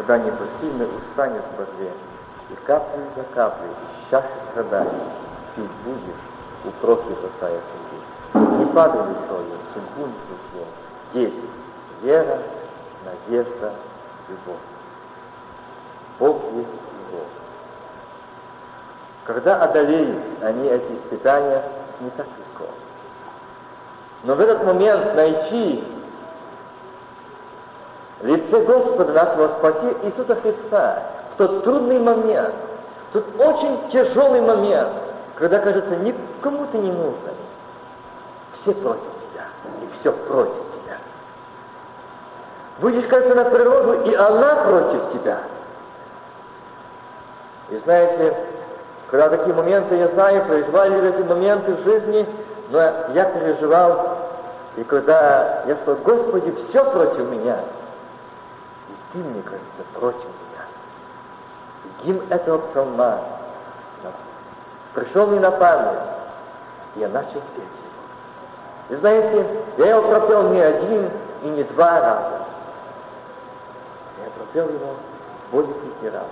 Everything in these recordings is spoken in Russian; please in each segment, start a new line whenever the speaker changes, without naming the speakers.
когда непосильно устанет в борьбе, и каплю за каплей из чаши страданий пить будешь, у профи бросая судьбу. Не падай душою, судьбу не со злом. Есть вера, надежда, любовь. Бог есть любовь. Когда одолеют они эти испытания, не так легко. Но в этот момент найти лице Господа нашего Спасителя Иисуса Христа в тот трудный момент, в тот очень тяжелый момент, когда, кажется, никому ты не нужен. Все против тебя, и все против тебя. Будешь, кажется, на природу, и она против тебя. И знаете, когда такие моменты, я знаю, произвали эти моменты в жизни, но я переживал, и когда я сказал, Господи, все против меня, мне кажется, против меня. Гимн этого псалма пришел мне на память, я начал петь его. И знаете, я его пропел не один и не два раза. Я пропел его более пяти раз.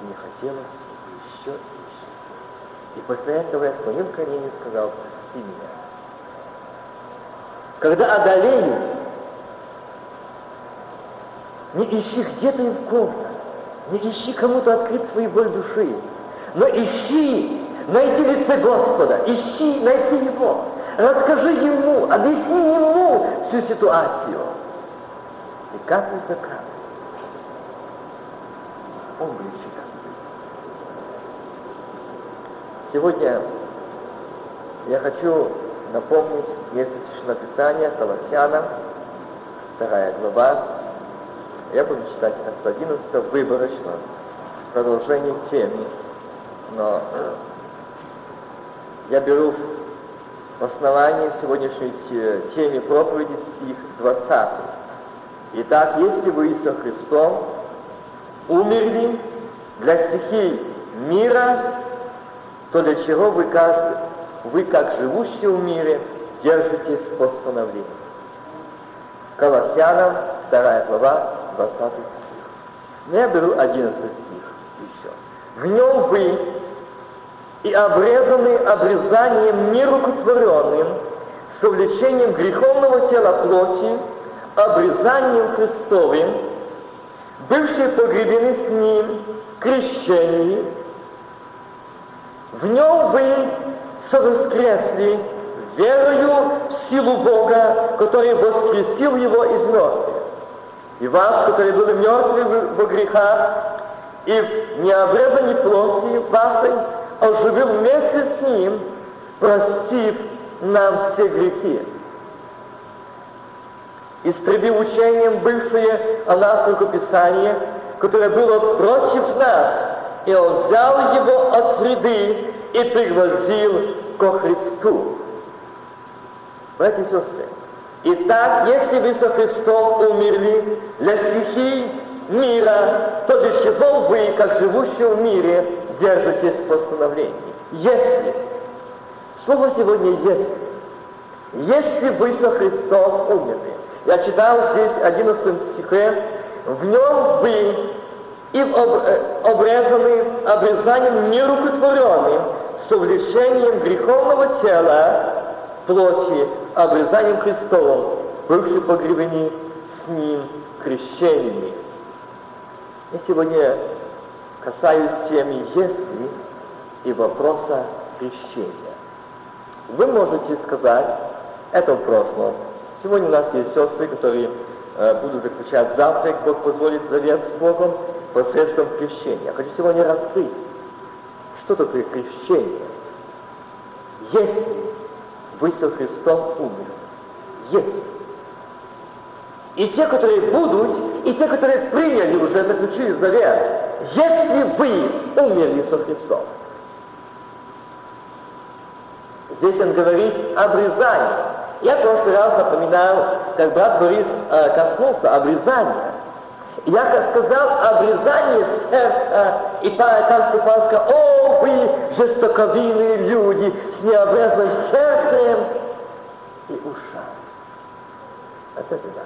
И мне хотелось еще и еще. И после этого я склонил колени и сказал, прости меня. Когда одолеют, не ищи где-то им комнат, не ищи кому-то открыть свою боль души, но ищи, найти лице Господа, ищи, найти Его, расскажи Ему, объясни Ему всю ситуацию. И каплю за каплей. Он блещет Сегодня я хочу напомнить место Священного Писания Колоссянам, вторая глава. Я буду читать с 11 выборочно, продолжение темы, но я беру в основании сегодняшней теме проповеди стих 20. Итак, если вы со Христом умерли для стихий мира, то для чего вы, каждый, вы как живущие в мире, держитесь постановлений? Колоссянам, 2 глава, 20 стих. Но я беру 11 стих еще. В нем вы и обрезаны обрезанием нерукотворенным, с увлечением греховного тела плоти, обрезанием Христовым, бывшие погребены с Ним, крещение, в нем вы совоскресли верою в силу Бога, который воскресил его из мертвых. И вас, которые были мертвы во грехах, и в необрезанной плоти вашей оживил вместе с ним, простив нам все грехи. Истребив учением бывшее о нас рукописание, которое было против нас, и он взял его от среды и пригвоздил ко Христу. Братья и сестры, итак, если вы со Христом умерли для стихий мира, то для чего вы, как живущие в мире, держитесь постановлений? Если, слово сегодня есть, если вы со Христом умерли, я читал здесь 11 стихе, в нем вы и э, обрезаны обрезанием нерукотворенным, с увлечением греховного тела, плоти, обрезанием Христовым, бывший погребени с Ним крещениями. Я сегодня касаюсь темы «если» и вопроса крещения. Вы можете сказать, это в прошлом. Сегодня у нас есть сестры, которые э, будут заключать завтра, Бог позволит завет с Богом, посредством крещения. Я хочу сегодня раскрыть, что такое крещение. Если вы со Христом умерли, если. И те, которые будут, и те, которые приняли уже, заключили завет, если вы умерли со Христом. Здесь он говорит обрезание. Я в прошлый раз напоминал, как брат Борис э, коснулся обрезания. Я как сказал, обрезание сердца, и там Стефан сказал, о, вы жестоковинные люди с необрезанным сердцем и ушами. Это беда.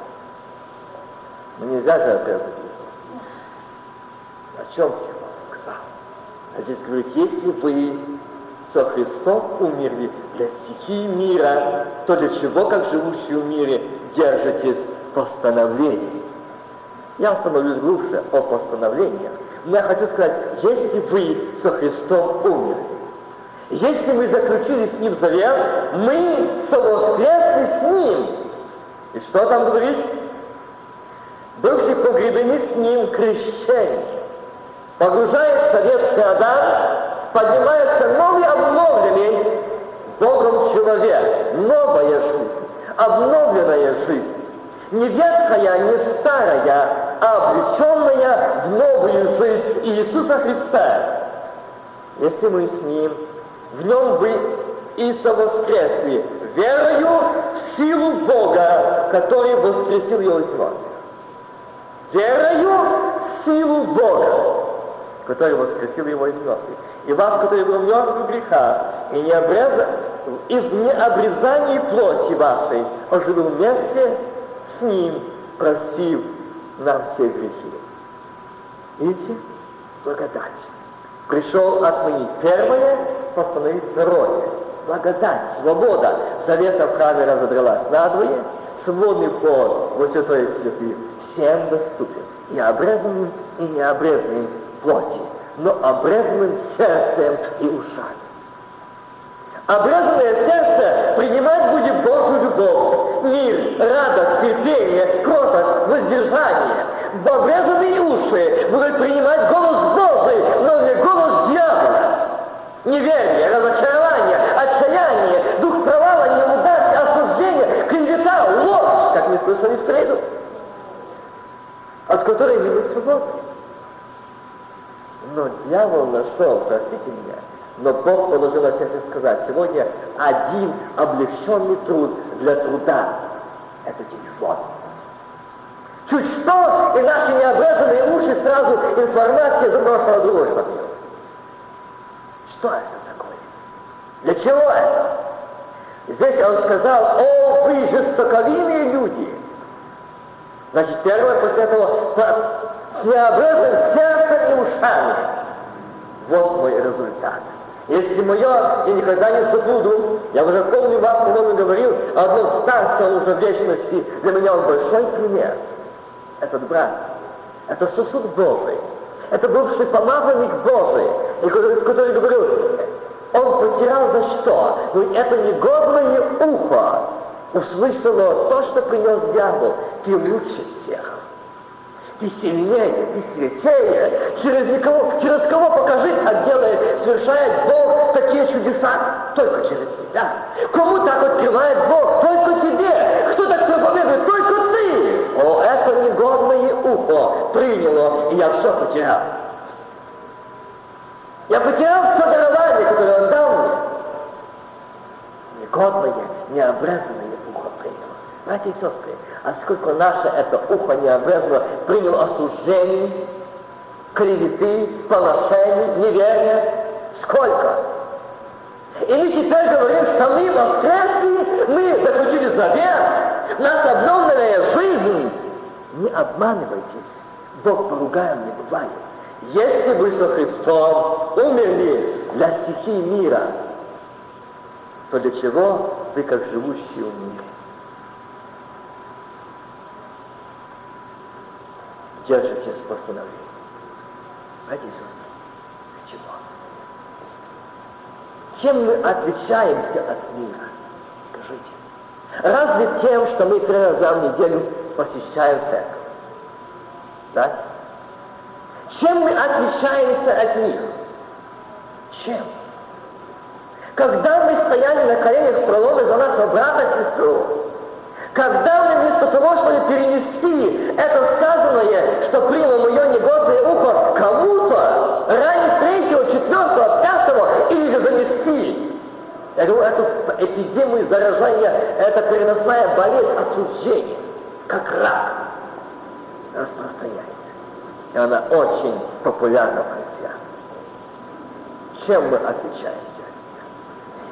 Но нельзя же отрезать О чем всего сказал? А здесь говорит, если вы со Христом умерли для стихии мира, то для чего, как живущие в мире, держитесь постановлений? Я остановлюсь глубже о постановлениях. Но я хочу сказать, если вы со Христом умерли, если мы заключили с Ним завет, мы воскресли с Ним. И что там говорит? Бывший погребены с Ним крещение. Погружается ветхий Адам, поднимается новый обновленный Богом человек, новая жизнь, обновленная жизнь. Не ветхая, не старая, облеченная в новую жизнь Иисуса Христа. Если мы с Ним в нем вы и совоскресли верою в силу Бога, который воскресил его из мертвых. Верою в силу Бога, который воскресил его из мертвых. И вас, который был мертв в греха, и, не обрезан, и в необрезании плоти вашей оживил вместе с ним, простив нам все грехи. Видите? Благодать. Пришел отменить первое, постановить второе. Благодать, свобода. Завеса в храме разодралась надвое, свободный пол во святое святых всем доступен. И обрезанным, и необрезанным плоти, но обрезанным сердцем и ушами. Обрезанное сердце Любовь, мир, радость, терпение, кротость, воздержание. Обрезанные уши будут принимать голос Божий, но не голос дьявола. Неверие, разочарование, отчаяние, дух провала, неудачи, осуждения, клевета, ложь, как мы слышали в среду, от которой не свободны. Но дьявол нашел, простите меня, но Бог положил на сердце сказать, сегодня один облегченный труд для труда – это телефон. Чуть что, и наши необрезанные уши сразу информация из одного другое смотрел. Что это такое? Для чего это? Здесь он сказал, о, вы жестоковинные люди. Значит, первое, после этого, с необрезанным сердцем и ушами. Вот мой результат. Если мое, я никогда не забуду, я уже помню вас, по-моему, говорил, одном старце, уже в вечности, для меня он большой пример. Этот брат, это сосуд Божий, это бывший помазанник Божий, и который, который говорил, он потерял за что? Но это негодное ухо. Услышало то, что принес дьявол, ты лучше всех ты сильнее, ты святее. Через никого, через кого покажи, как делает, совершает Бог такие чудеса? Только через тебя. Кому так открывает Бог? Только тебе. Кто так проповедует? Только ты. О, это негодное ухо приняло, и я все потерял. Я потерял все дарование, которое он дал мне. Негодное, необрезанное ухо приняло. Братья и сестры, а сколько наше это ухо необрезано приняло осуждений, клеветы, поношений, неверия. Сколько? И мы теперь говорим, что мы воскресли, мы заключили завет, нас обновленная жизнь. Не обманывайтесь, Бог поругаем не бывает. Если вы со Христом умерли для стихии мира, то для чего вы, как живущие в? Держитесь постановлений. Братья и сестры, чего? Чем мы отличаемся от мира? Скажите. Разве тем, что мы три раза в неделю посещаем церковь? Да? Чем мы отличаемся от них? Чем? Когда мы стояли на коленях в проломе за нашего брата, сестру, когда мы вместо того, чтобы перенести это сказанное, что приняло мое негодное ухо кому-то, ранить третьего, четвертого, пятого, или же занести. Я говорю, эту эпидемию заражения, это переносная болезнь осуждения, как рак, распространяется. И она очень популярна в христиан. Чем мы отличаемся?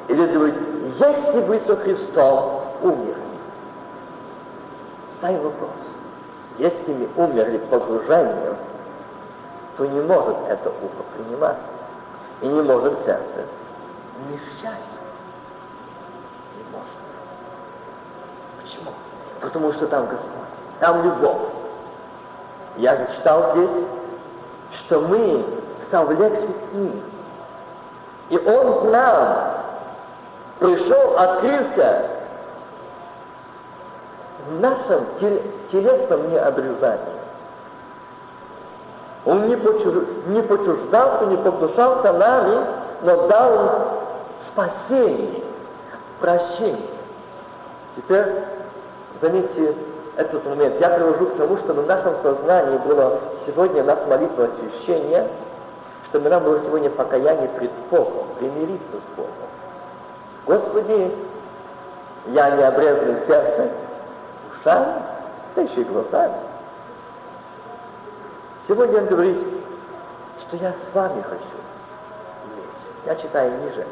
И здесь говорит, если вы со Христом умерли, ставим вопрос. Если мы умерли погружением, то не может это ухо принимать. И не может сердце вмещать. Не может. Почему? Потому что там Господь, там любовь. Я читал здесь, что мы совлекшись с Ним. И Он к нам пришел, открылся в нашем телесном необрезании. Он не, почуж... не почуждался, не погнушался нами, но дал спасение, прощение. Теперь, заметьте этот момент, я привожу к тому, чтобы в нашем сознании было сегодня у нас молитва освящения, чтобы нам было сегодня покаяние пред Богом, примириться с Богом. Господи, я не обрезанный в сердце, ушами, да еще и глазами. Сегодня он говорит, что я с вами хочу иметь. Я читаю ниже.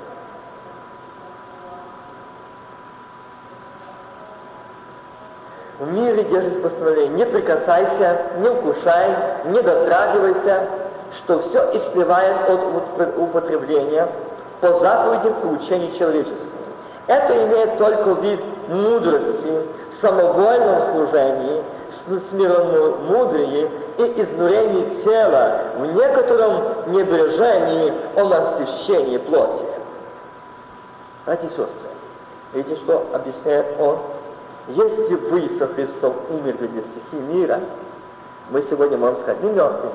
В мире держит постановление, не прикасайся, не укушай, не дотрагивайся, что все истлевает от употребления по заповедям и учению человеческому. Это имеет только вид мудрости, самовольном служении, смиренномудрии и изнурении тела в некотором небрежении о насыщении плоти. Братья и сестры, видите, что объясняет он? Если вы со Христом умерли для стихии мира, мы сегодня можем сказать, не мертвые.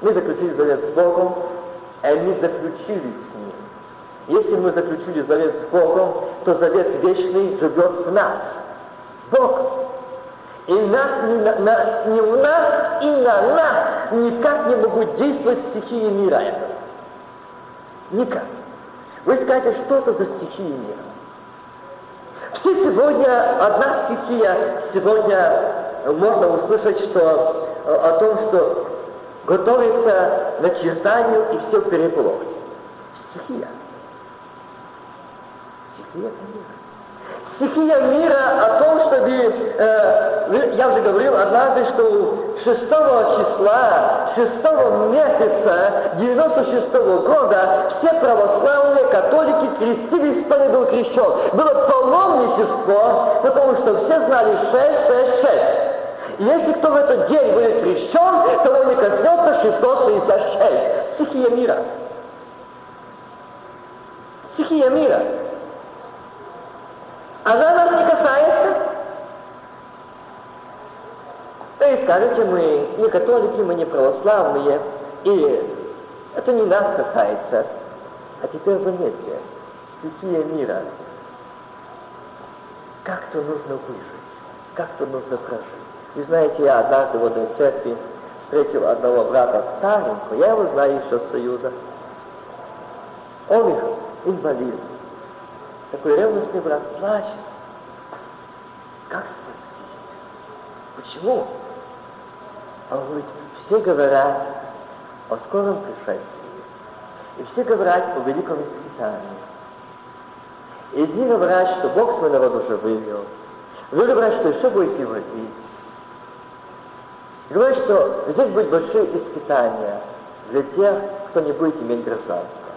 Мы заключили завет с Богом, а мы заключили с Ним. Если мы заключили завет с Богом, то завет вечный живет в нас. Бог. И нас, не, на, на, не в нас, и на нас никак не могут действовать стихии мира этого. Никак. Вы скажете, что это за стихии мира? Все сегодня, одна стихия, сегодня можно услышать, что о том, что готовится начертанию и все переполох. Стихия. Стихия мира стихия мира о том, чтобы, э, я уже говорил однажды, что 6 числа, 6 месяца 96 -го года все православные католики крестились, кто не был крещен. Было паломничество, потому что все знали 666. Если кто в этот день будет крещен, то он не коснется 666. Стихия мира. Стихия мира. Она нас не касается. Вы скажете, мы не католики, мы не православные, и это не нас касается. А теперь заметьте, стихия мира. Как-то нужно выжить, как-то нужно прожить. И знаете, я однажды в одной церкви встретил одного брата старенького, я его знаю еще с Союза. Он инвалид. Такой ревностный брат плачет. Как спастись? Почему? Он говорит, все говорят о скором пришествии. И все говорят о великом испытании. И одни говорят, что Бог свой народ уже вывел. Другие говорят, что еще будет его бить. Говорят, что здесь будут большие испытания для тех, кто не будет иметь гражданства.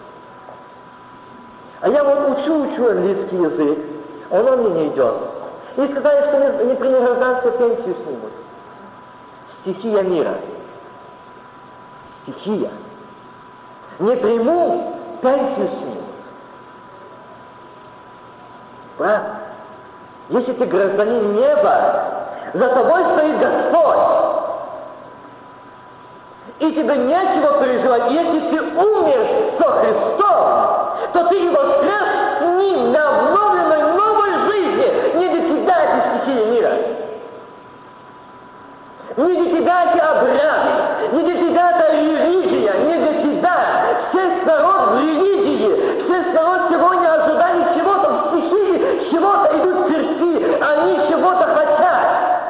А я вот учу, учу английский язык, он мне не идет. И сказали, что не, не приняли гражданство, пенсию снимут. Стихия мира. Стихия. Не приму, пенсию снимут. Брат, если ты гражданин неба, за тобой стоит Господь. И тебе нечего переживать. Если ты умер со Христом, то ты и воскрес с Ним на обновленной новой жизни. Не для тебя эти стихии мира. Не для тебя эти обряды, не для тебя эта религия, не для тебя. Все народ в религии, все народ сегодня ожидали чего-то в стихии, чего-то идут в церкви, они чего-то хотят.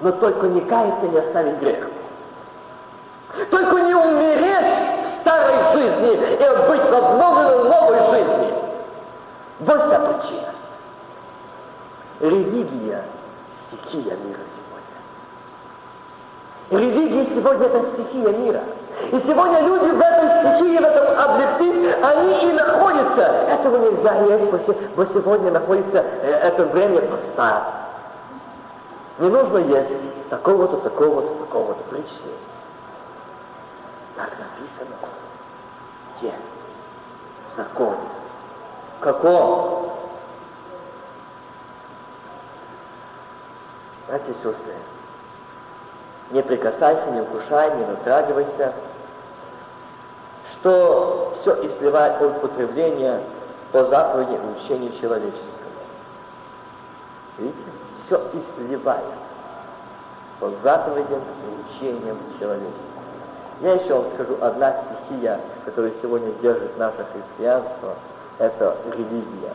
Но только не каяться, не оставить грех. Только не умереть старой жизни и быть в обновленной новой жизни. Вот вся причина. Религия – стихия мира сегодня. Религия сегодня это стихия мира. И сегодня люди в этой стихии, в этом облептись, они и находятся. Этого нельзя есть, но сегодня находится э, это время поста. Не нужно есть такого-то, такого-то, такого-то причины. Так написано. Где? В законе. Каком? Братья и сестры, не прикасайся, не укушай, не натрагивайся, что все и сливает от употребления по заповеди учению человеческому. Видите? Все и сливает по заповедям и учениям человеческим. Я еще вам скажу, одна стихия, которая сегодня держит наше христианство, это религия.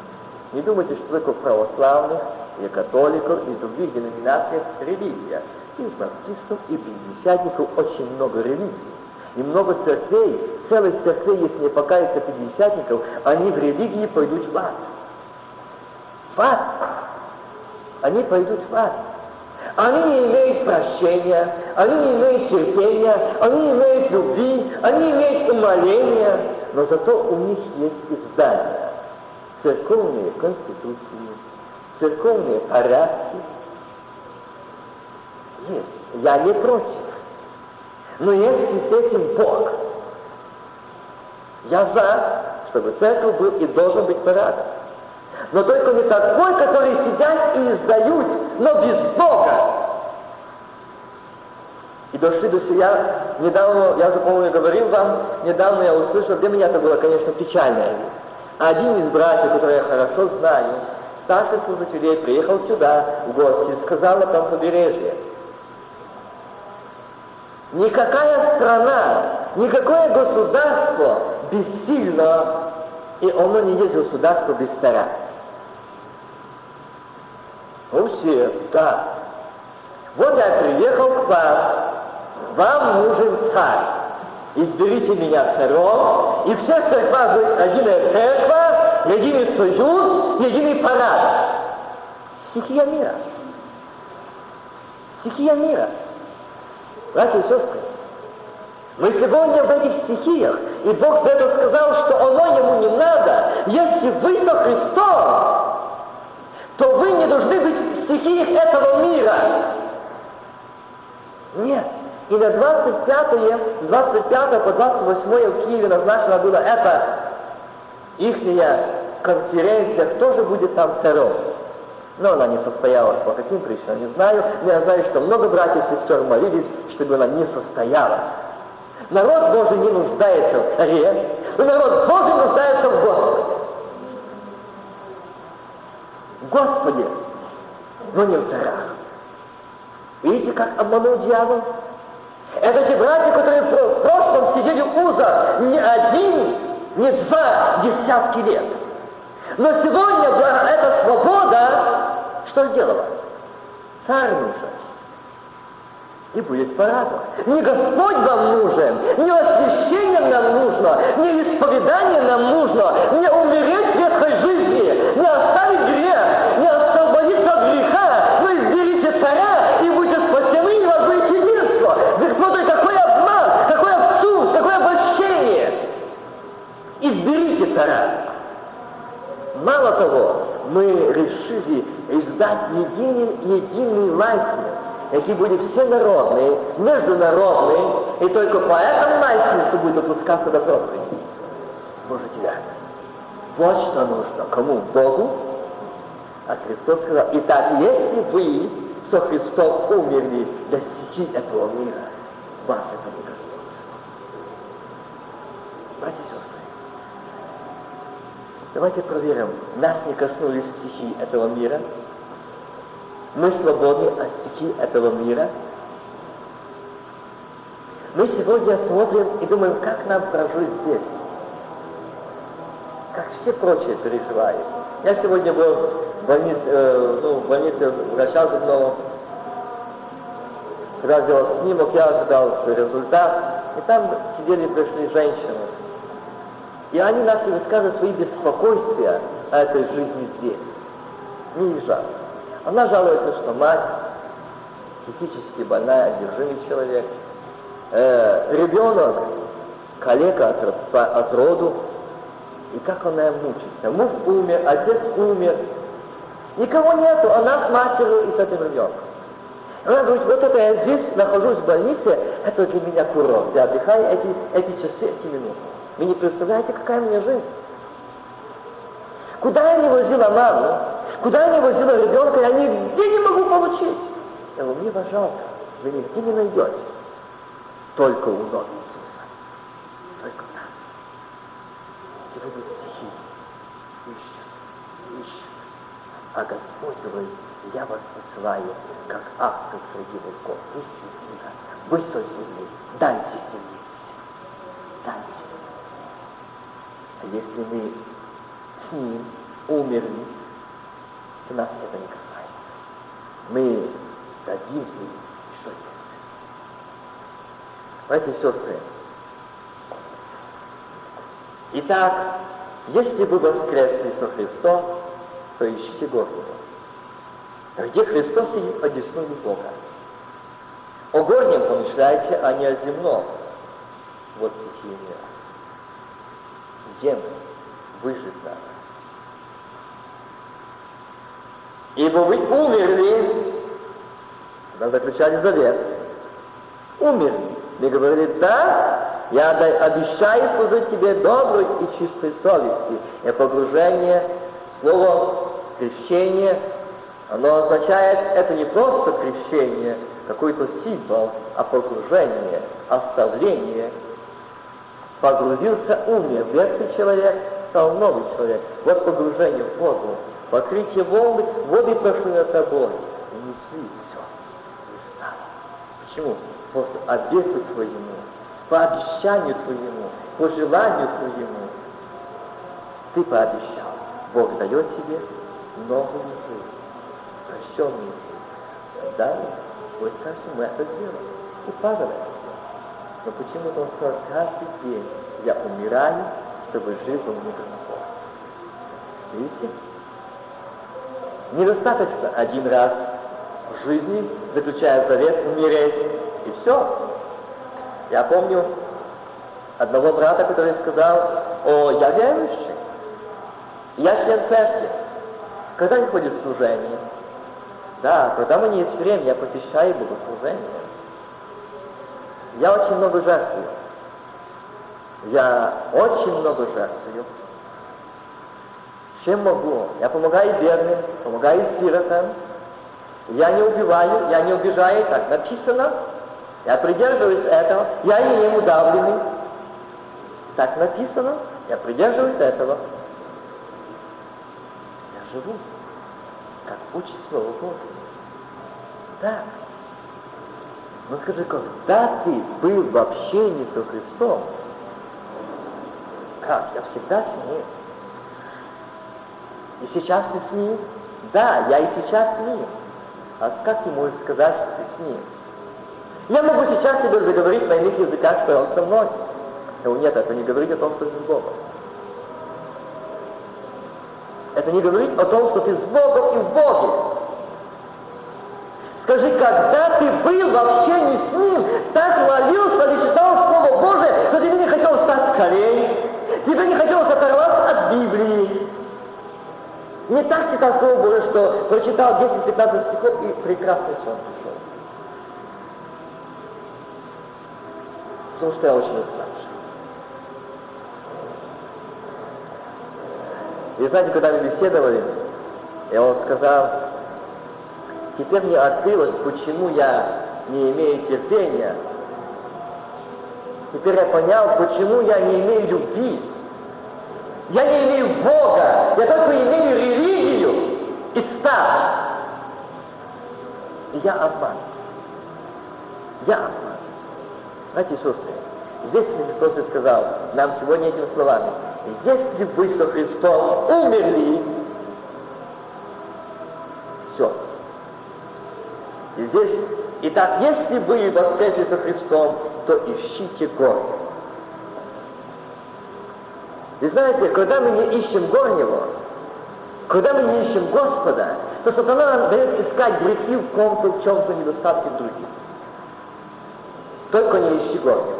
Не думайте, что только православных, и католиков, и других деноминациях религия. И у баптистов, и пятидесятников очень много религий. И много церквей, целых церквей, если не покаяться пятидесятников, они в религии пойдут в ад. В ад. Они пойдут в ад. Они не имеют прощения, они не имеют терпения, они не имеют любви, они не имеют умоления, но зато у них есть издания, церковные конституции, церковные порядки. Есть. Я не против. Но если с этим Бог, я за, чтобы церковь был и должен быть порядок. Но только не такой, который сидят и издают, но без Бога. И дошли до себя, недавно, я по-моему, говорил вам, недавно я услышал, для меня это было, конечно, печальная вещь. Один из братьев, который я хорошо знаю, старший служителей, приехал сюда в гости, сказал на том побережье, никакая страна, никакое государство бессильно, и оно не есть государство без царя. Ну все, да. Вот я приехал к вам, вам нужен царь. Изберите меня царем, и всех церквах будет единая церковь, единый союз, единый порядок. Стихия мира. Стихия мира. Братья и сестры, мы сегодня в этих стихиях, и Бог за это сказал, что оно ему не надо, если вы со Христом, то вы не должны быть в стихиях этого мира. Нет. И на 25, 25 по 28 в Киеве назначена была эта ихняя конференция, кто же будет там царем. Но она не состоялась по каким причинам, не знаю. Но я знаю, что много братьев и сестер молились, чтобы она не состоялась. Народ Божий не нуждается в царе, народ Божий нуждается в Господе. Господи, но не в царях. Видите, как обманул дьявол? Это те братья, которые в прошлом сидели уза не один, не два десятки лет. Но сегодня эта свобода что сделала? Царь нужен. И будет порядок. Не Господь вам нужен, не освящение нам нужно, не исповедание нам нужно, не умереть ветхой жизни, не оставить грех, не освободиться от греха, но изберите царя и будете спасены, и у вас будет единство. Вы смотрите, какой обман, какой абсурд, какое обольщение. Царя. Мало того, мы решили издать единый, единый лайсенс, які будут всенародные, международные, и только по этому лайсенсу будет допускаться до проповеди. Слушайте, да. Вот что нужно. Кому? Богу? А Христос сказал, итак, если вы со Христом умерли достичь этого мира, вас это не коснется. Братья и сестры, давайте проверим, нас не коснулись стихи этого мира, мы свободны от стихи этого мира. Мы сегодня смотрим и думаем, как нам прожить здесь. Как все прочие переживают. Я сегодня был в больнице, э, ну, в больнице врача зубного. Когда сделал снимок, я ожидал результат. И там сидели, пришли женщины. И они начали высказывать свои беспокойствия о этой жизни здесь. Не езжать. Она жалуется, что мать психически больная, одержимый человек, э, ребенок, коллега от, родства, от роду, и как она мучится. Муж умер, отец умер, никого нету, она с матерью и с этим ребенком. Она говорит, вот это я здесь нахожусь в больнице, это для меня курорт. Я отдыхаю эти, эти часы, эти минуты. Вы не представляете, какая у меня жизнь. Куда я не возила маму, куда я не возила ребенка, я нигде не могу получить. Я говорю, мне пожалуйста, вы нигде не найдете. Только у ног Иисуса. Только там. Сегодня стихи ищут, ищут. А Господь говорит, я вас посылаю, как акцию среди волков. Вы святые, вы со земли, дайте им Дайте. Если мы с ним умерли, то нас это не касается. Мы дадим им, что есть. И сестры, Итак, если вы воскресли со Христом, то ищите Господа. Где Христос сидит по десную Бога. О горнем помышляйте, а не о земном. Вот стихи мира. Мы? Выжить надо. Ибо вы умерли, когда заключали завет, умерли. Мы говорили, да, я обещаю служить тебе доброй и чистой совести. И погружение, слово крещение, оно означает, это не просто крещение, какой-то символ, а погружение, оставление. Погрузился, умер, ветхий человек, стал новый человек. Вот погружение в воду. Покрытие волны, воды пошли над тобой. И несли все. Не стало. Почему? После обету твоему, по обещанию твоему, по желанию твоему. Ты пообещал. Бог дает тебе новую жизнь, прощенную жизнь. Далее, вы скажете, мы это сделаем. И Павел это. Но почему-то он сказал, каждый день я умираю, чтобы жил во мне Господь. Видите? Недостаточно один раз в жизни, заключая завет, умереть, и все. Я помню одного брата, который сказал, о, я верующий, я член церкви. Когда не ходит служение? Да, когда мне есть время, я посещаю богослужение. Я очень много жертвую. Я очень много жертвую. Чем могу? Я помогаю бедным, помогаю сиротам. Я не убиваю, я не убежаю, так написано. Я придерживаюсь этого. Я не ем удавленный. Так написано. Я придерживаюсь этого. Я живу, как учит Слово Божие. Так. Но скажи, когда ты был в общении со Христом, как? Я всегда с ним. И сейчас ты с ним? Да, я и сейчас с ним. А как ты можешь сказать, что ты с ним? Я могу сейчас тебе заговорить на иных языках, что он со мной. Но нет, это не говорит о том, что ты с Богом. Это не говорит о том, что ты с Богом и в Боге. Скажи, когда ты был в общении с Ним, так молился или читал Слово Божие, что тебе не хотелось стать скорее, тебе не хотелось оторваться от Библии, не так читал Слово Божие, что прочитал 10-15 стихов и прекрасный сон пришел. Потому что я очень уставший. И знаете, когда мы беседовали, и он сказал, теперь мне открылось, почему я не имею терпения. Теперь я понял, почему я не имею любви. Я не имею Бога, я только имею религию и стаж. И я обман. Я обман. Знаете, сестры, здесь Христос и сказал нам сегодня этими словами, если вы со Христом умерли, И здесь, итак, если вы воскресли со Христом, то ищите город и знаете, когда мы не ищем горнего, когда мы не ищем Господа, то сатана нам дает искать грехи в ком-то, в чем-то недостатке других. Только не ищи Господа.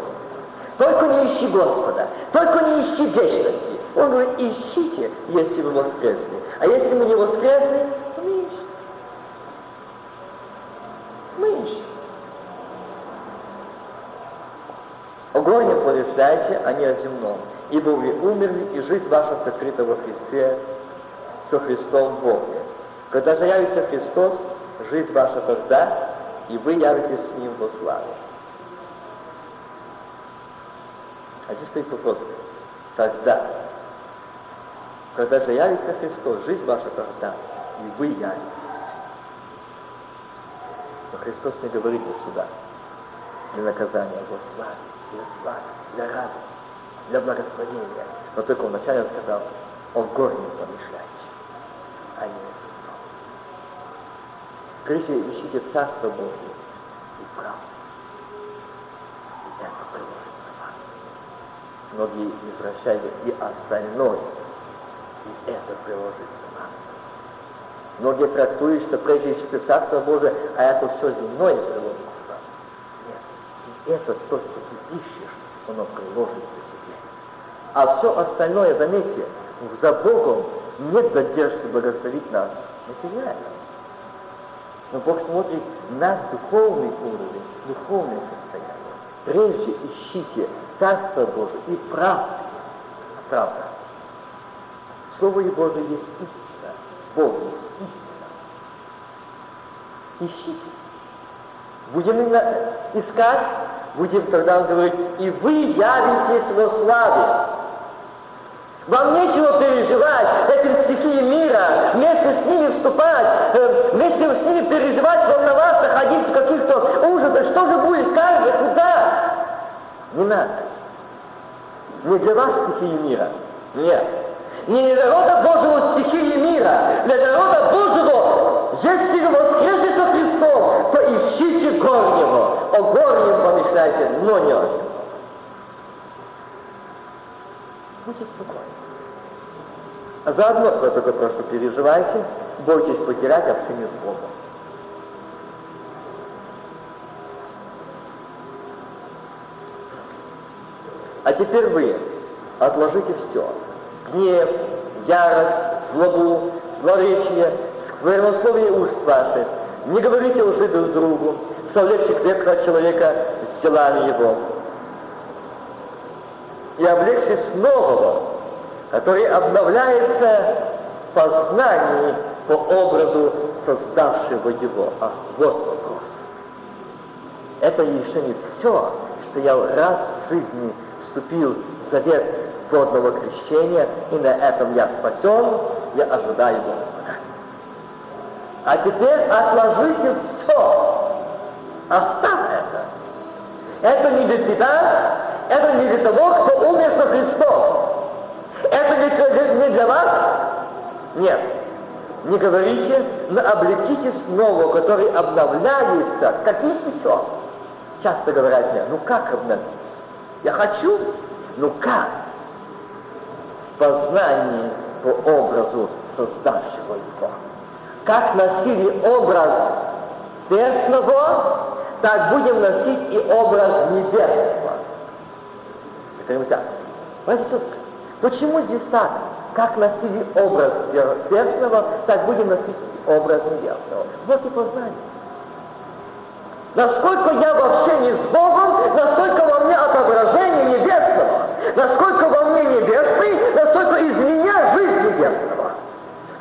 Только не ищи Господа. Только не ищи вечности. Он говорит, ищите, если вы воскресли. А если мы не воскресли, то мы ищем. Мы ищем. О горе помышляйте, а не о земном. Ибо вы умерли, и жизнь ваша сокрыта во Христе, со Христом Боге. Когда же явится Христос, жизнь ваша тогда, и вы явитесь с Ним во славе. А здесь стоит вопрос. Тогда. Когда же явится Христос, жизнь ваша тогда, и вы явитесь. Но Христос не говорит для суда, для наказания, во славе, для славы, для радости, для благословения. Но только вначале он сказал, о горе не помышляйте, а не о земном. Прежде ищите Царство Божие и правду. И это приложится вам. Многие извращают и остальное, и это приложится вам. Многие трактуют, что прежде ищите Царство Божие, а это все земное приложится вам. Нет. Это то, что ты ищешь, оно приложится тебе. А все остальное, заметьте, за Богом нет задержки благословить нас материально. Но Бог смотрит на духовный уровень, духовное состояние. Прежде ищите Царство Божие и правду. Правда. Слово Божие есть истина. Бог есть истина. Ищите. Будем искать, будем тогда говорить, и вы явитесь во славе. Вам нечего переживать этим стихии мира, вместе с ними вступать, э, вместе с ними переживать, волноваться, ходить в каких-то ужасах. Что же будет, как же, куда? Не надо. Не для вас стихии мира. Нет. Не для народа Божьего стихии мира. Для народа Божьего, если вы воскресите со Христом, то ищите горнего. О горнем помышляйте, но не о земном. Будьте спокойны. А заодно вы только просто переживайте, бойтесь потерять общение с Богом. А теперь вы отложите все. Гнев, ярость, злобу, злоречие, сквернословие уст ваших. Не говорите лжи друг другу, совлекших века человека с делами его. И облегшись нового, который обновляется в познании по образу создавшего его. А вот вопрос. Это еще не все, что я раз в жизни вступил в завет водного крещения, и на этом я спасен, я ожидаю Господа. А теперь отложите все. Оставь это. Это не для тебя, это не для того, кто умер со Христом. Это не, не для вас? Нет. Не говорите, но облеките снова, который обновляется. Каким путем? Часто говорят мне, ну как обновиться? Я хочу, ну как? Познании по образу создавшего его. Как носили образ небесного, так будем носить и образ небесного. Скажем так, сестры, почему здесь так? Как носили образ небесного, так будем носить образ небесного. Вот и познание. Насколько я в общении с Богом, настолько во мне отображение небесного. Насколько во мне настолько из меня жизнь небесного.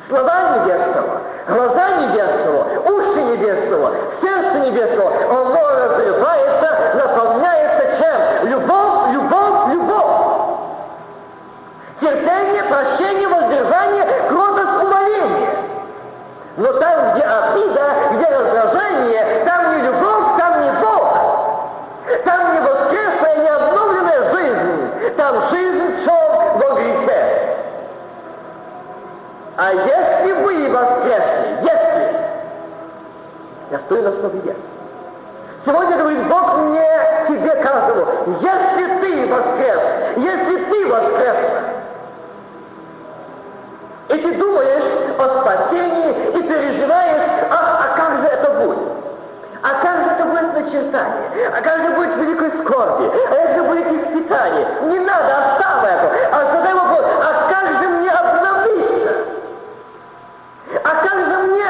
Слова небесного, глаза небесного, уши небесного, сердце небесного. Оно развивается, наполняется чем? Любовь, любовь, любовь. Терпение, прощение, воздержание, кротость, умоление. Но там, где обида, где раздражение, там А если вы воскресли, если, я стою на слове «если». Сегодня говорит Бог мне, тебе каждому, если ты воскрес, если ты воскрес, и ты думаешь о спасении, и переживаешь, а, а как же это будет? А как же это будет начертание? А как же будет великой скорби? А как же будет испытание? Не надо, оставь это. А задай вопрос, а А как же мне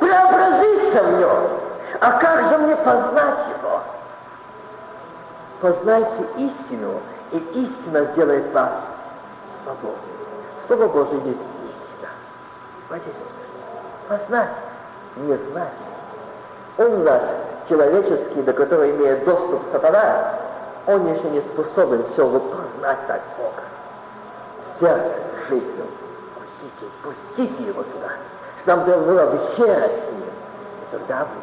преобразиться в нем? А как же мне познать его? Познайте истину, и истина сделает вас свободным. Слово Божие есть истина. Братья и сестры, познать, не знать. Он наш человеческий, до которого имеет доступ сатана, он еще не способен все познать так Бога. Сердце, жизнью. Пустите, пустите его туда, что нам была вечера с ним. И тогда вы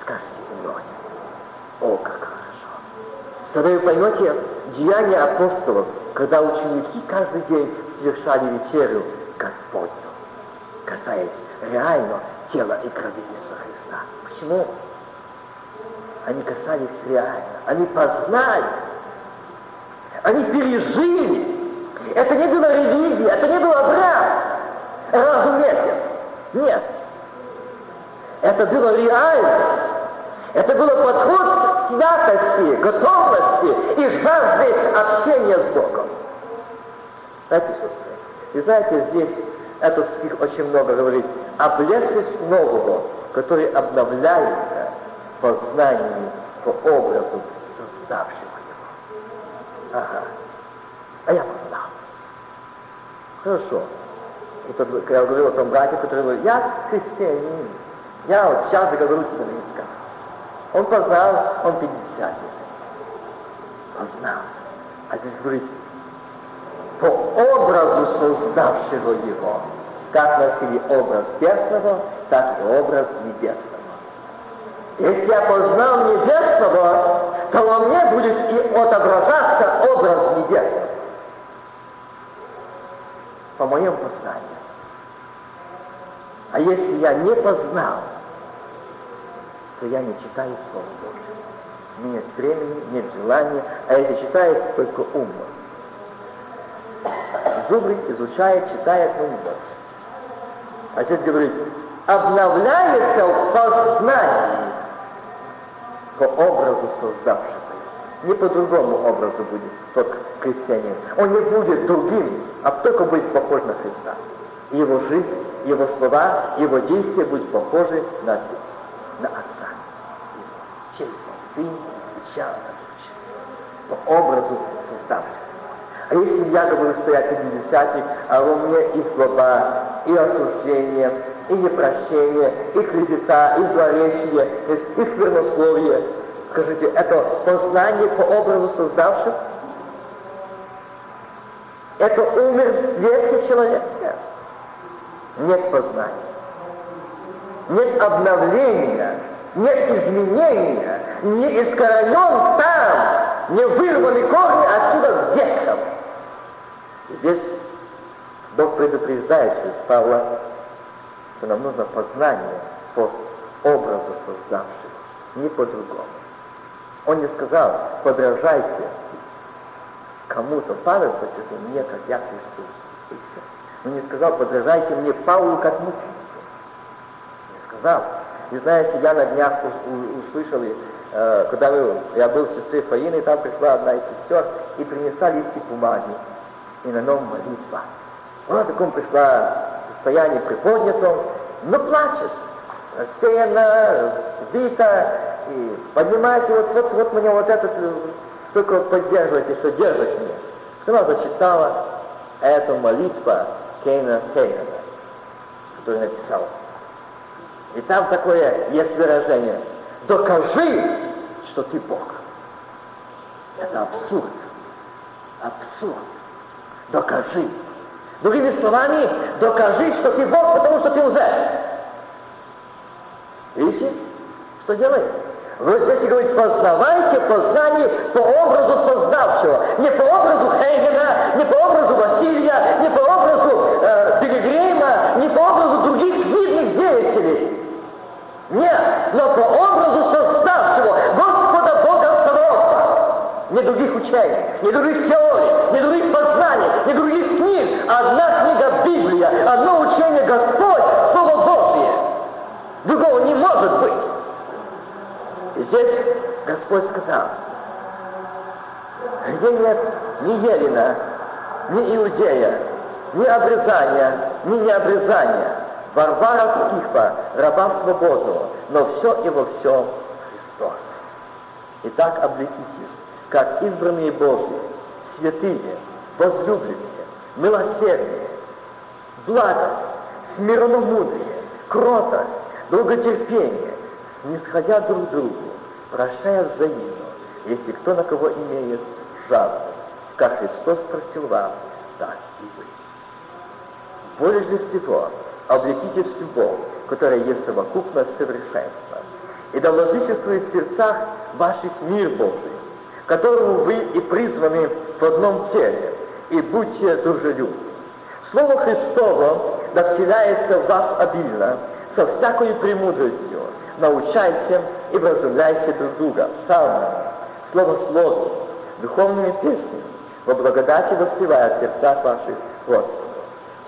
скажете иное. О, как хорошо. Тогда вы поймете деяния апостолов, когда ученики каждый день совершали вечерю Господню, касаясь реально тела и крови Иисуса Христа. Почему? Они касались реально, они познали, они пережили. Это не было религия, это не был Авраам раз в месяц. Нет. Это была реальность. Это был подход святости, готовности и жажды общения с Богом. Знаете, сестры, и знаете, здесь этот стих очень много говорит, облегшись нового, который обновляется познаниями по образу создавшего его. Ага. А я познал. Хорошо. И тот, когда я говорил о том брате, который говорит, я христианин, я вот сейчас говорю тебе на языках. Он познал, он 50 лет. Познал. А здесь говорит, по образу создавшего его. Как носили образ бесного, так и образ небесного. Если я познал небесного, то во мне будет и отображаться образ небесного. По моему познанию. А если я не познал, то я не читаю Слово Божие. Нет времени, нет желания, а если читаю, только умно. Зубрик изучает, читает, но не больше. А здесь говорит, обновляется в познании по образу создавшего. Не по другому образу будет тот крестьянин. Он не будет другим, а только будет похож на Христа. Его жизнь, его слова, его действия будут похожи на, на Отца. Через Сын, Печал, по образу создавшего. А если я что я пятидесятник, а во мне и слова, и осуждение, и непрощение, и клевета, и злоречие, и сквернословие, скажите, это познание по образу создавших? Это умер ветхий человек? Нет. Нет познания. Нет обновления, нет изменения, не искоренен там, не вырваны корни отсюда веком. Здесь Бог предупреждает через Павла, что нам нужно познание по образу создавшего, не по-другому. Он не сказал, подражайте кому-то. Павел подчеркнул, мне, как я Христу. Он не сказал, подражайте мне Павлу как мученику. Не сказал. И знаете, я на днях услышал, э, когда я был с сестрой Фаиной, там пришла одна из сестер и принесла листья бумаги и на нем молитва. Она таком пришла в состоянии приподнятом, но плачет, рассеяна, сбита, и поднимайте, вот, вот, вот мне вот этот, только поддерживайте, что держит меня. Она зачитала эту молитву Кейна Кейнера, который написал. И там такое есть выражение. Докажи, что ты Бог. Это абсурд. Абсурд. Докажи. Другими словами, докажи, что ты Бог, потому что ты лжец. Видите, что делает? Вот здесь говорит, познавайте познание по образу создавшего. Не по образу Хейгена, не по образу Василия, не по образу э, Пилигрима, не по образу других видных деятелей. Нет, но по образу создавшего Господа Бога Саваофа. Не других учений, не других теорий, не других познаний, не других книг. Одна книга Библия, одно учение Господь, Слово Божье. Другого не может быть. Здесь Господь сказал, где нет ни Елена, ни Иудея, ни обрезания, ни необрезания, Варвара Скифа, раба свободного, но все и во всем Христос. Итак, облекитесь, как избранные Божьи, святые, возлюбленные, милосердные, благость, смиренномудрие, кротость, долготерпение, снисходя друг другу, прощая взаимно, если кто на кого имеет жажду, как Христос спросил вас, так и вы. Более же всего, облекитесь любовь, которая есть совокупность совершенства, и да владычествует в сердцах ваших мир Божий, которому вы и призваны в одном теле, и будьте дружелюбны. Слово Христово да вселяется в вас обильно, со всякой премудростью, научайте и вразумляйте друг друга. Псалмами, словословием, духовными песнями, во благодати воспевая в сердцах ваших Господу.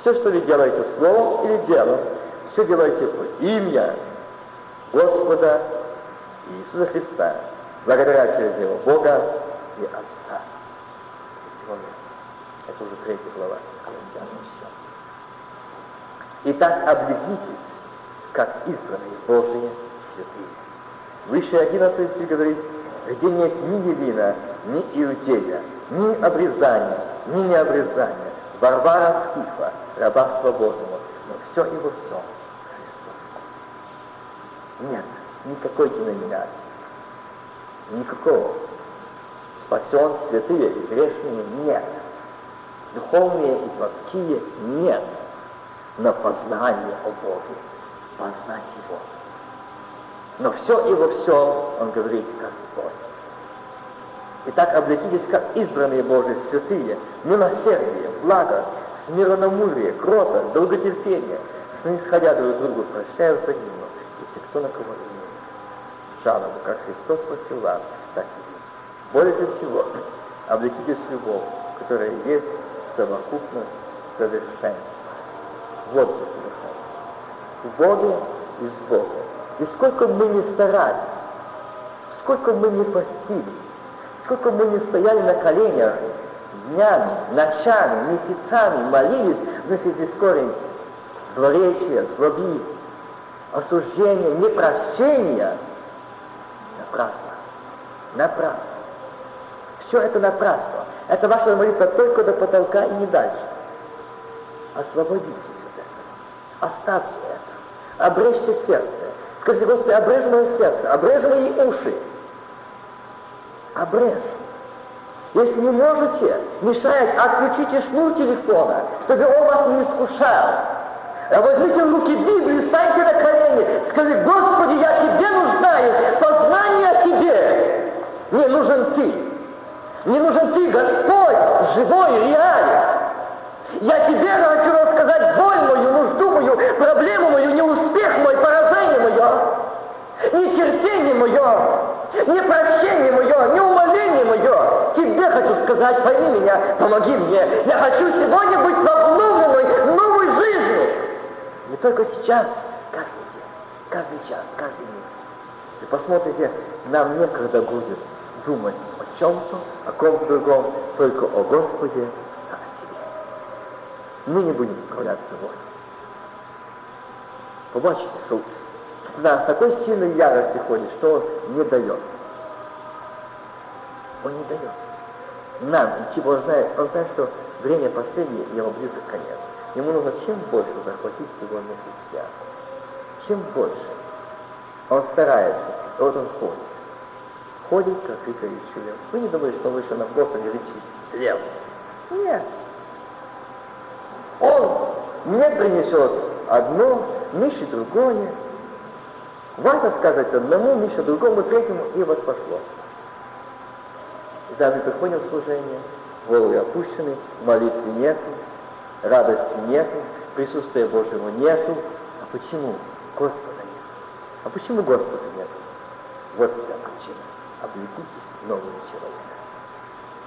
Все, что вы делаете словом или делом, все делайте по имя Господа Иисуса Христа, благодаря через Его Бога и Отца. Это уже третья глава. Итак, облекитесь, как избранные Божьи святые. Выше 11 стих говорит, где нет ни Елина, ни Иудея, ни обрезания, ни необрезания, Варвара Скифа, раба свободного, но все во всем Христос. Нет никакой деноминации, никакого. Спасен, святые и грешные нет. Духовные и плотские нет. Но познание о Боге, познать Его. Но все и во всем, Он говорит, Господь. Итак, облекитесь, как избранные Божьи святые, милосердие, благо, смиренномудрие, кротость, долготерпение, снисходя друг другу, прощая взаимно, если кто на кого имеет. Жалобу, как Христос просил вас, так и. Более всего, облекитесь любовь, которая есть совокупность совершенства. Вот что совершенство. В Боге и с Богом. И сколько мы не старались, сколько мы не посились, сколько мы не стояли на коленях, днями, ночами, месяцами молились вместе с корень злоречия, злоби, осуждения, непрощения, напрасно, напрасно. Все это напрасно. Это ваша молитва только до потолка и не дальше. Освободитесь от этого. Оставьте. Обрежьте сердце. Скажите, Господи, обрежь мое сердце, обрежь мои уши. Обрежь. Если не можете, мешает, отключите шнур телефона, чтобы он вас не искушал. А возьмите в руки Библию, станьте на колени, скажи, Господи, я Тебе нуждаюсь, познание о Тебе. Мне нужен Ты. Мне нужен Ты, Господь, живой, реальный. Я Тебе хочу рассказать боль мою, нужду неуспех мой, поражение мое, нетерпение мое, непрощение мое, неумоление мое. Тебе хочу сказать, пойми меня, помоги мне. Я хочу сегодня быть в обновленной, новой жизни. Не только сейчас, каждый день, каждый час, каждый миг. И посмотрите, нам некогда будет думать о чем-то, о ком-то другом, только о Господе, о себе. Мы не будем справляться вот. Побачите, что в такой сильной ярости ходит, что он не дает. Он не дает. Нам, идти Бог знает, он знает, что время последнее, его близок конец. Ему нужно чем больше захватить сегодня христиан. Чем больше. Он старается. И вот он ходит. Ходит, как рыкающий лев. Вы не думаете, что он вышел на площадь и рычит лев? Нет. Он мне принесет одно, Мише другое. Вася сказать одному, Миша другому, третьему, и вот пошло. Да, мы приходим в служение, головы опущены, молитвы нету, радости нету, присутствия Божьего нету. А почему? Господа нет. А почему Господа нет? Вот вся причина. Облекитесь новым человеком.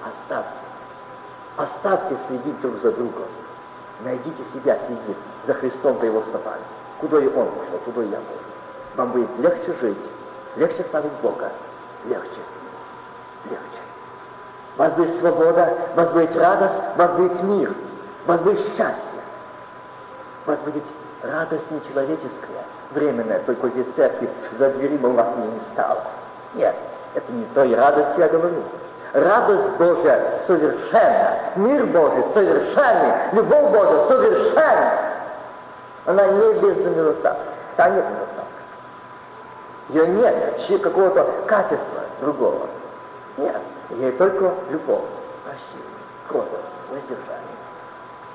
Оставьте. Оставьте следить друг за другом. Найдите себя, следить за Христом-то его стопами. Куда и он пошел, куда и я пошел. Вам будет легче жить, легче славить Бога, легче, легче. У вас будет свобода, у вас будет радость, у вас будет мир, у вас будет счастье. У вас будет радость нечеловеческая, временная, только здесь церкви за дверима у вас не стало. Нет, это не той радости я говорю. Радость Божья совершенна, мир Божий совершенный, любовь Божья совершенна. Она не без недостатка. Там нет недостатка. Ее нет какого-то качества другого. Нет, ей только любовь, прощение, кротость, воздержание.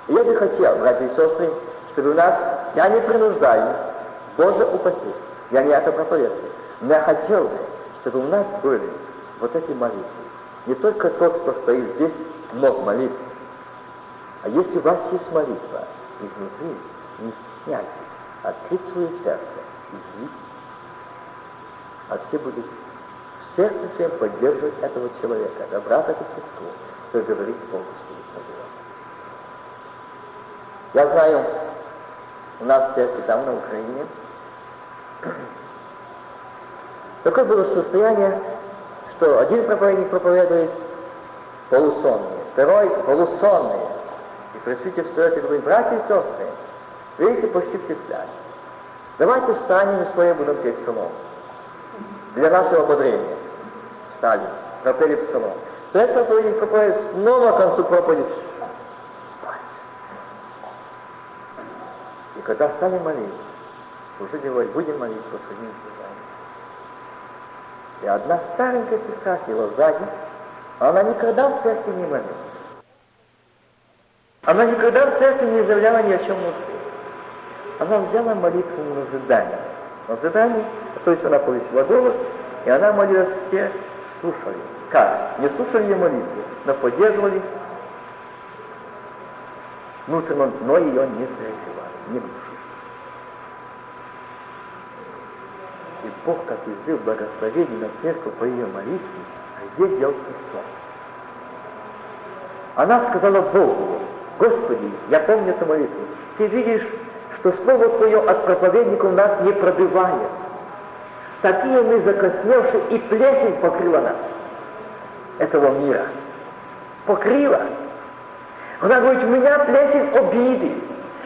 Я бы хотел, братья и сестры, чтобы у нас, я не принуждаю, Боже упаси, я не это проповедую, но я хотел бы, чтобы у нас были вот эти молитвы. Не только тот, кто стоит здесь, мог молиться, а если у вас есть молитва изнутри, не стесняйтесь, открыть свое сердце, излить, а все будут в сердце своем поддерживать этого человека, это брата и сестру, кто говорит полностью Я знаю, у нас в церкви там, на Украине, такое было состояние, что один проповедник проповедует полусонные, второй полусонные. И пресвитер встает и говорит, братья и сестры, видите, почти все спят. Давайте встанем и свои будем петь псалом. Для нашего ободрения. Встали, пропели псалом. Стоит проповедник проповедь, снова к концу проповеди И когда стали молиться, уже говорить, будем молиться по своим служениям. И одна старенькая сестра села сзади, она никогда в церкви не молилась. Она никогда в церкви не заявляла ни о чем нужде. Она взяла молитву на ожидание. На ожидание, то есть она повысила голос, и она молилась, все слушали. Как? Не слушали ее молитву, но поддерживали внутренне, но ее не переживали не душу. И Бог, как излил благословение на церковь по ее молитве, а здесь делался сон. Она сказала Богу, Господи, я помню эту молитву, Ты видишь, что Слово Твое от проповедников нас не пробивает. Такие мы закосневшие, и плесень покрыла нас, этого мира. Покрыла. Она говорит, меня плесень обиды,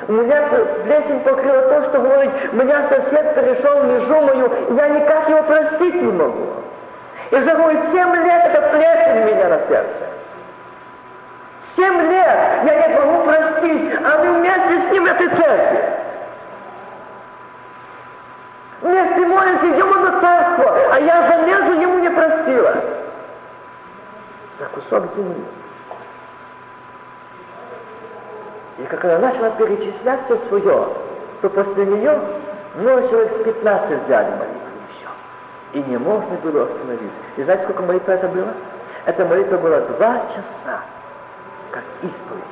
меня плесень покрыла то, что говорит, меня сосед перешел межу мою, я никак его простить не могу. И за мой семь лет это плесень меня на сердце. Семь лет я не могу простить, а мы вместе с ним этой церкви. Вместе молимся, идем на царство, а я замежу ему не простила. За кусок земли. И как она начала перечислять все свое, то после нее много человек с 15 взяли молитву еще. И не можно было остановиться. И знаете, сколько молитвы это было? Эта молитва была два часа, как исповедь.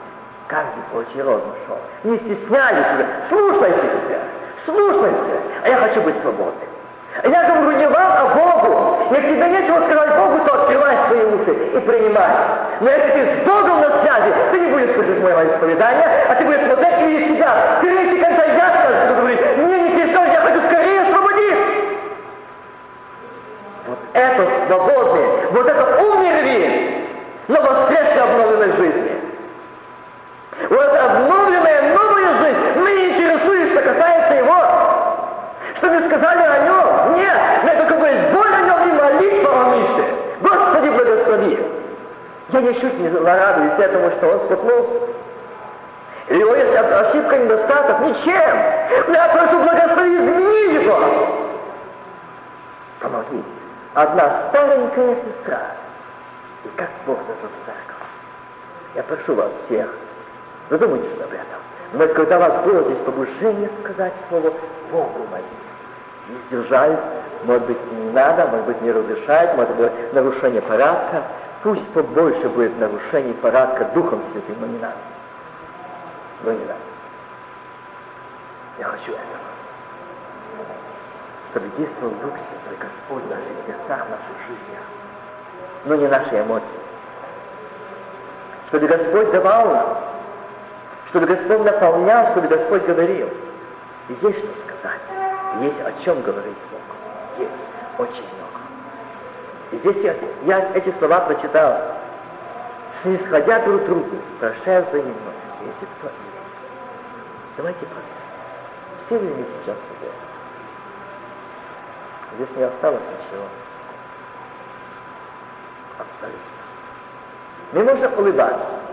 Каждый поочередно шел. Не стеснялись себя. Слушайте себя. Слушайте. А я хочу быть свободным. Я вам, а Богу. Если тебе нечего сказать Богу, то открывай свои уши и принимай. Но если ты с Богом на связи, ты не будешь слушать моего исповедания, а ты будешь смотреть и видеть себя. Ты конца ясно, буду говорить, мне не терпеть, я хочу скорее освободиться. Вот это свободный, вот это умерли, но воскресшей обновленной жизни. Вот обновленная новая жизнь, мы не интересуем, что касается его. Что вы сказали о нем? Нет, мне только говорит, боль о нем и молитва о Мише. Господи, благослови. Я ничуть не радуюсь этому, что он споткнулся. Его есть ошибка, недостаток, ничем. Я прошу благослови, измени его. Помоги. Одна старенькая сестра. И как Бог зажжет церковь. Я прошу вас всех, задумайтесь об этом. Может, когда у вас было здесь побуждение сказать слово Богу молитву не сдержались, может быть, не надо, может быть, не разрешает, может быть, нарушение порядка. Пусть побольше будет нарушений порядка Духом Святым, но не надо. Но не надо. Я хочу этого. Чтобы действовал Дух Святой Господь в наших сердцах, в наших жизнях. Но не наши эмоции. Чтобы Господь давал нам. Чтобы Господь наполнял, чтобы Господь говорил. И есть что сказать. Есть о чем говорить Богу. Есть очень много. И здесь я, я эти слова прочитал. Снисходя друг другу, прощая взаимно. Если кто Давайте проверим. Все ли мы сейчас сидят? Здесь не осталось ничего. Абсолютно. Мы можем улыбаться.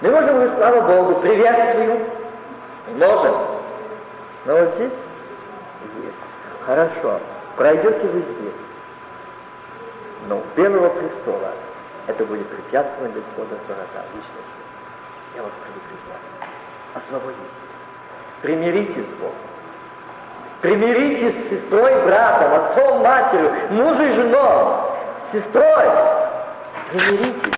Мы можем говорить, слава Богу, приветствую. Можем. Но вот здесь есть. Хорошо. Пройдете вы здесь. Но у Белого престола это будет препятствовать для входа в врата личной Я вас предупреждаю. Освободитесь. Примиритесь с Богом. Примиритесь с сестрой, братом, отцом, матерью, мужем и женой, сестрой. Примиритесь.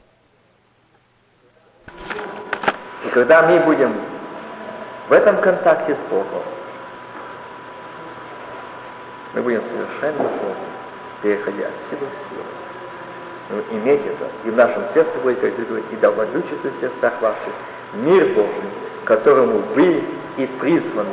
И когда мы будем в этом контакте с Богом, мы будем совершенно Богом, переходя от силы в силу. Но иметь это, и в нашем сердце будет, говорит, и да владычество в сердцах ваших, мир Божий, которому вы и призваны,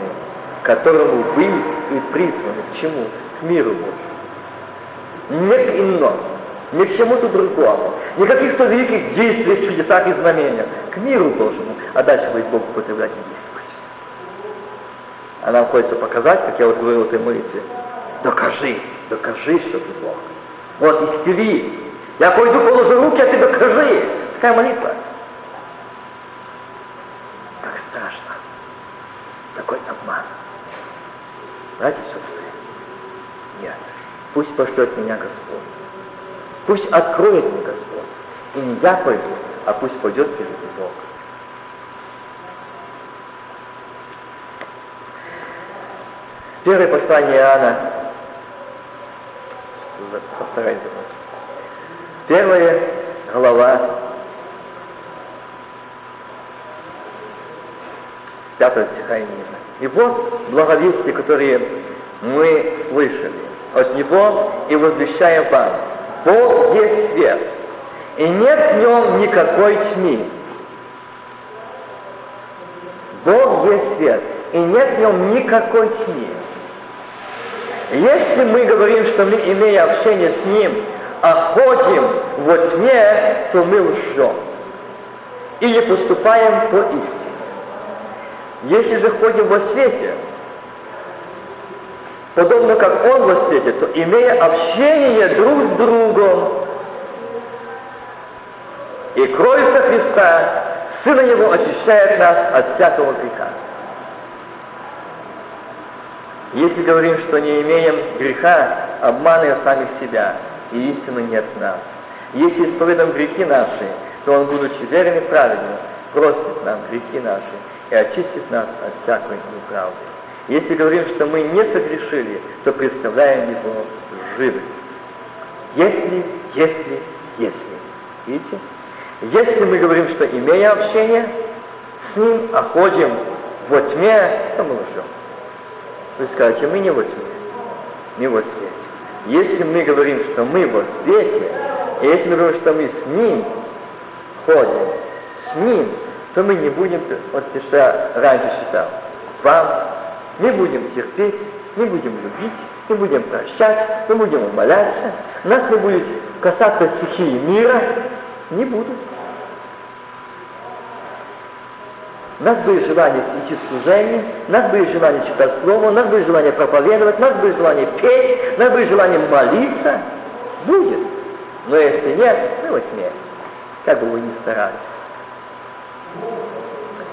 которому вы и призваны к чему? К миру Божьему. Не к иному, не к чему-то другому, не каких-то великих действиях, чудесах и знамениях, к миру Божьему. А дальше будет Бог употреблять и действовать. А нам хочется показать, как я вот говорил этой молитве, докажи, докажи, что ты Бог. Вот исцели. Я пойду положу руки, а ты докажи. Такая молитва. Так страшно. Такой обман. Братья и сестры, нет. Пусть пошлет меня Господь. Пусть откроет мне Господь. И не я пойду, а пусть пойдет впереди Бог. Первое послание Иоанна. Постарайтесь Первая глава с пятого стиха и ниже. И вот благовестие, которые мы слышали от Него и возвещаем вам. Бог есть свет, и нет в нем никакой тьмы. Бог есть свет, и нет в нем никакой тьмы. Если мы говорим, что мы, имея общение с Ним, ходим во тьме, то мы лжем и не поступаем по истине. Если же ходим во свете, подобно как Он во свете, то имея общение друг с другом, и кровь со Христа, Сына Его очищает нас от всякого греха. Если говорим, что не имеем греха, обманывая самих себя, и истины нет в нас. Если исповедуем грехи наши, то Он, будучи верен и праведным, простит нам грехи наши и очистит нас от всякой неправды. Если говорим, что мы не согрешили, то представляем Его живым. Если, если, если. Видите? Если мы говорим, что имея общение с Ним, а ходим во тьме, то мы лжем. Вы скажете, мы не во тьме, не во свете. Если мы говорим, что мы во свете, и если мы говорим, что мы с Ним ходим, с Ним, то мы не будем, вот я раньше считал, вам, не будем терпеть, не будем любить, не будем прощать, не будем умоляться, нас не будет касаться стихии мира, не будут. Нас будет желание идти в служение, нас будет желание читать Слово, нас будет желание проповедовать, нас будет желание петь, нас будет желание молиться. Будет. Но если нет, ну вот нет. Как бы вы ни старались.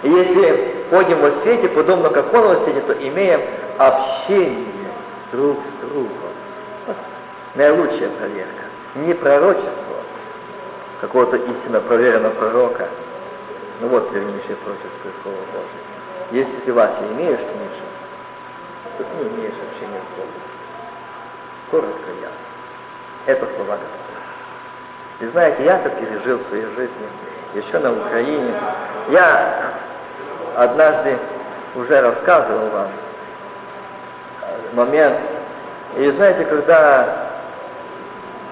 Если ходим во свете, подобно как он во свете, то имеем общение друг с другом. Вот наилучшая проверка. Не пророчество какого-то истинно проверенного пророка, ну вот вернейшее пророческое Слово Божие. Если ты Вася имеешь книжку, то ты не имеешь общения с Богом. Коротко ясно. Это слова Господа. И знаете, я это пережил в своей жизни, еще на Украине. Я однажды уже рассказывал вам момент, и знаете, когда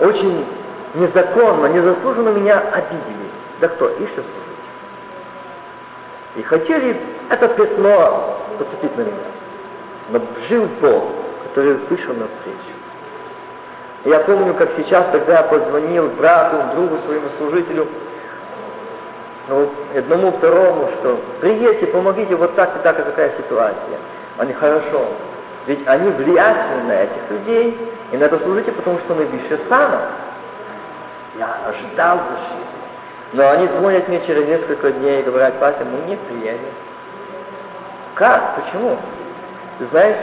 очень незаконно, незаслуженно меня обидели. Да кто? Еще служит и хотели это пятно подцепить на меня. Но жил Бог, который вышел навстречу. Я помню, как сейчас тогда позвонил брату, другу своему служителю, ну, одному, второму, что приедьте, помогите, вот так и так, и такая ситуация. Они хорошо. Ведь они влиятельны на этих людей, и на это служите, потому что мы саме. Я ожидал защиты. Но они звонят мне через несколько дней и говорят, Вася, мы не приедем. Как? Почему? Ты знаешь,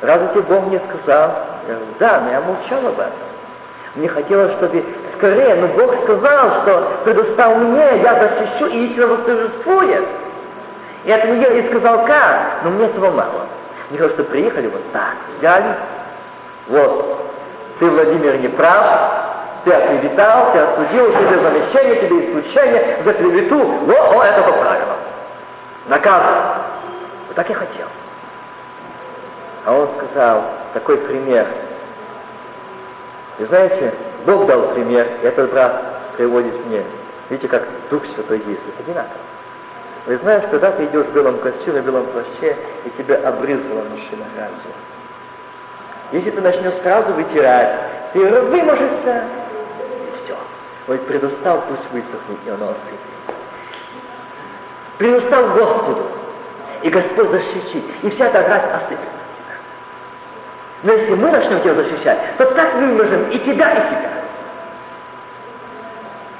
разве тебе Бог не сказал? Я говорю, да, но я молчал об этом. Мне хотелось, чтобы скорее, но Бог сказал, что предоставил мне, я защищу, и истина восторжествует. И это мне и сказал, как? Но мне этого мало. Мне хотелось, чтобы приехали вот так, взяли, вот, ты, Владимир, не прав, ты оклеветал, ты осудил, тебе замещение, тебе исключение за клевету. О, о, это поправило. Наказано. Вот так я хотел. А он сказал, такой пример. И знаете, Бог дал пример, и этот брат приводит мне. Видите, как Дух Святой действует. Одинаково. Вы знаешь, когда ты идешь в белом костюме, в белом плаще, и тебя обрызгала машина грязью. Если ты начнешь сразу вытирать, ты выможешься, и все. Вот предостал, пусть высохнет, и оно осыпется. Предостал Господу, и Господь защитит, и вся эта грязь осыпется. Но если мы начнем тебя защищать, то так выможем и тебя, и себя.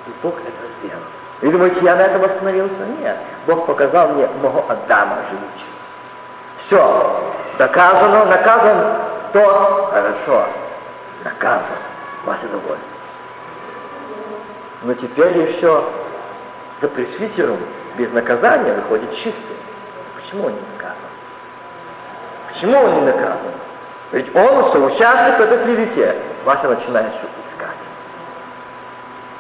И Бог это сделал. Вы думаете, я на этом остановился? Нет. Бог показал мне моего Адама живучего. Все. Доказано, наказан тот. Хорошо. Наказан. Вася доволен. Но теперь еще за пресвитером без наказания выходит чистый. Почему он не наказан? Почему он не наказан? Ведь он соучастник в этой клевете. Вася начинает искать.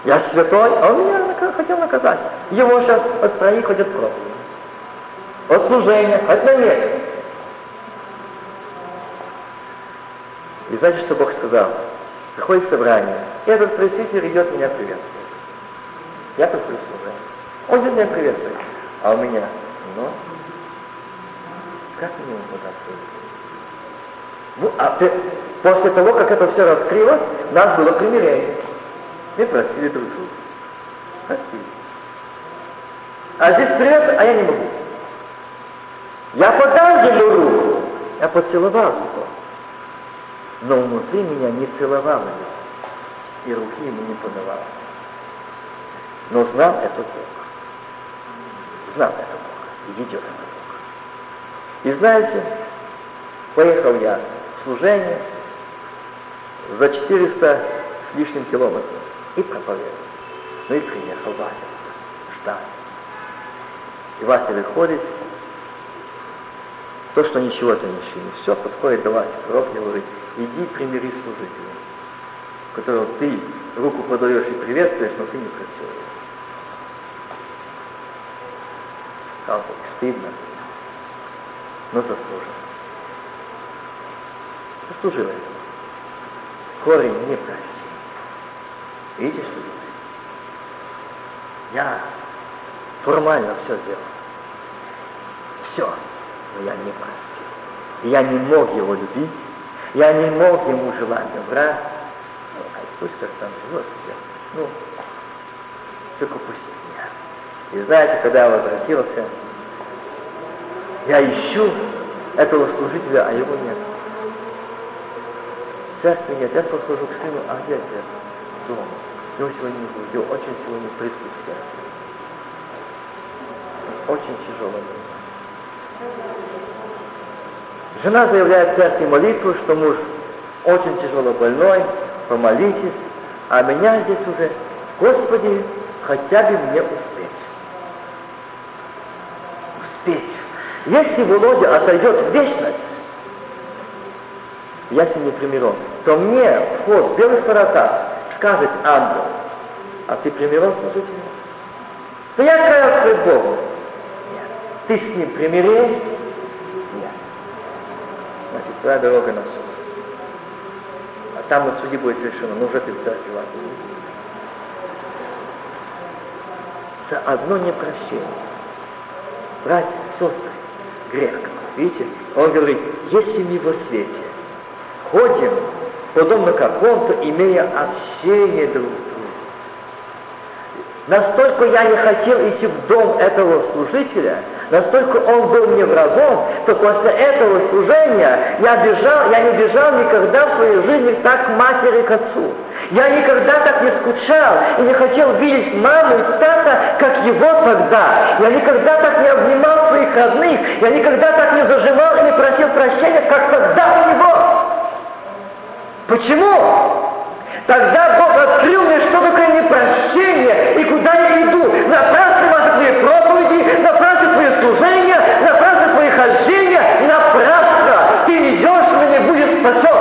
Я святой, а он меня хотел наказать. Его сейчас от троих хоть от проповеди. От служения, хоть на месяц. И знаете, что Бог сказал? Приходит собрание, и этот пресвитер идет меня приветствовать. Я приходит служение. Он идет меня приветствовать. А у меня, ну, как мне его туда ну, а ты, после того, как это все раскрылось, нас было примирение. Мы просили друг друга. Просили. А здесь привет, а я не могу. Я подал ему руку, я поцеловал его. Но внутри меня не целовал его, и руки ему не подавал. Но знал это Бог. Знал это Бог. И ведет это Бог. И знаете, поехал я служение за 400 с лишним километров и проповедовал. Ну и приехал Вася, ждал. И Вася выходит, то, что ничего не чинит, все, подходит до Васи, пророк говорит, иди примири служителя, которого ты руку подаешь и приветствуешь, но ты не просил его. Как стыдно, но заслуженно заслужила этого. Корень не прости. Видите, что делает? Я формально все сделал. Все. Но я не простил. Я не мог его любить. Я не мог ему желать добра. Ну, а пусть как там живет себе. Ну, только пусть меня. И знаете, когда я возвратился, я ищу этого служителя, а его нет церкви нет. Я подхожу к сыну, а где отец? Дома. Его сегодня не будет. Очень сегодня приступ сердца. Очень тяжело. Жена заявляет церкви молитву, что муж очень тяжело больной, помолитесь, а меня здесь уже, Господи, хотя бы мне успеть. Успеть. Если Володя отойдет в вечность, я с ним не примирен, то мне вход в белых воротах скажет ангел, а ты примирен служителем? То я каялся пред Богом. Ты с ним примирил? Нет. Значит, твоя дорога на суд. А там на суде будет решено, ну уже ты в церкви вас За одно непрощение. Братья, сестры, грех какой. Видите? Он говорит, если мы во свете, ходим подобно какому-то, имея общение друг с другом. Настолько я не хотел идти в дом этого служителя, настолько он был мне врагом, то после этого служения я бежал, я не бежал никогда в своей жизни так к матери, к отцу. Я никогда так не скучал и не хотел видеть маму и тата, как его тогда. Я никогда так не обнимал своих родных, я никогда так не зажимал и не просил прощения, как тогда у него. Почему? Тогда Бог открыл мне, что такое непрощение и куда я иду. Напрасно ваши твои проповеди, напрасно твои служения, напрасно твои хождения, напрасно. Ты идешь, но не будешь спасен.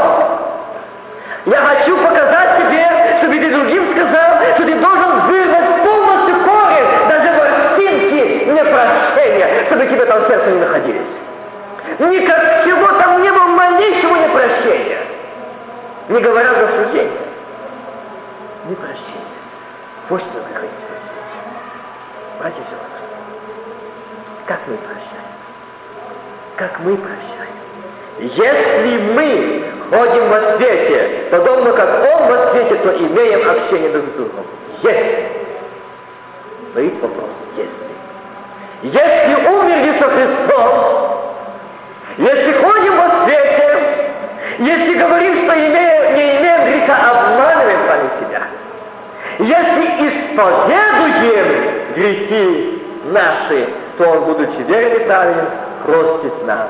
Я хочу показать тебе, чтобы ты другим сказал, что ты должен вырвать полностью корень, даже ворсинки непрощения, чтобы тебе там сердце не находились. Никак чего там не было малейшего непрощения. Не говоря за служение непрощение. Вот что находить во свете. Братья и сестры, как мы прощаем? Как мы прощаем? Если мы ходим во свете, подобно как Он во свете, то имеем общение друг с другом. Если. Стоит вопрос, если. Если умерли со Христом, если ходим во свете, если говорим, что имеем, греха, обманываем сами себя. Если исповедуем грехи наши, то Он, будучи верен и праведен, простит нам.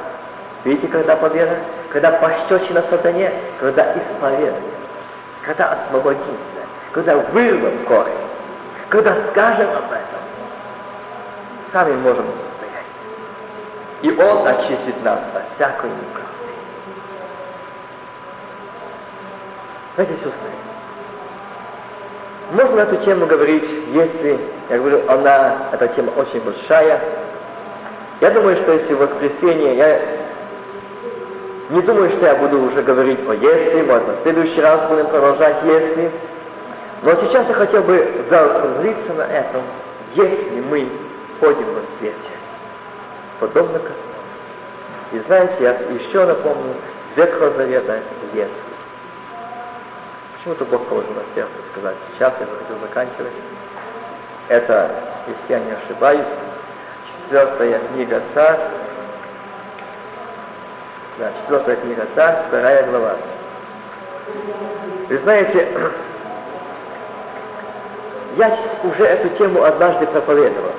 Видите, когда победа? Когда пощечина сатане, когда исповедуем, когда освободимся, когда вырвем корень, когда скажем об этом, сами можем состоять. И Он очистит нас от всякой неправды. Знаете, сестры, можно на эту тему говорить, если, я говорю, она, эта тема очень большая. Я думаю, что если в воскресенье, я не думаю, что я буду уже говорить о если, может, в следующий раз будем продолжать если. Но сейчас я хотел бы закруглиться на этом, если мы ходим во свете, подобно как И знаете, я еще напомню, с Ветхого Завета, если. Почему-то Бог положил на сердце сказать. Сейчас я хочу заканчивать. Это, если я не ошибаюсь, четвертая книга Царств. Да, четвертая книга Царств, вторая глава. Вы знаете, я уже эту тему однажды проповедовал.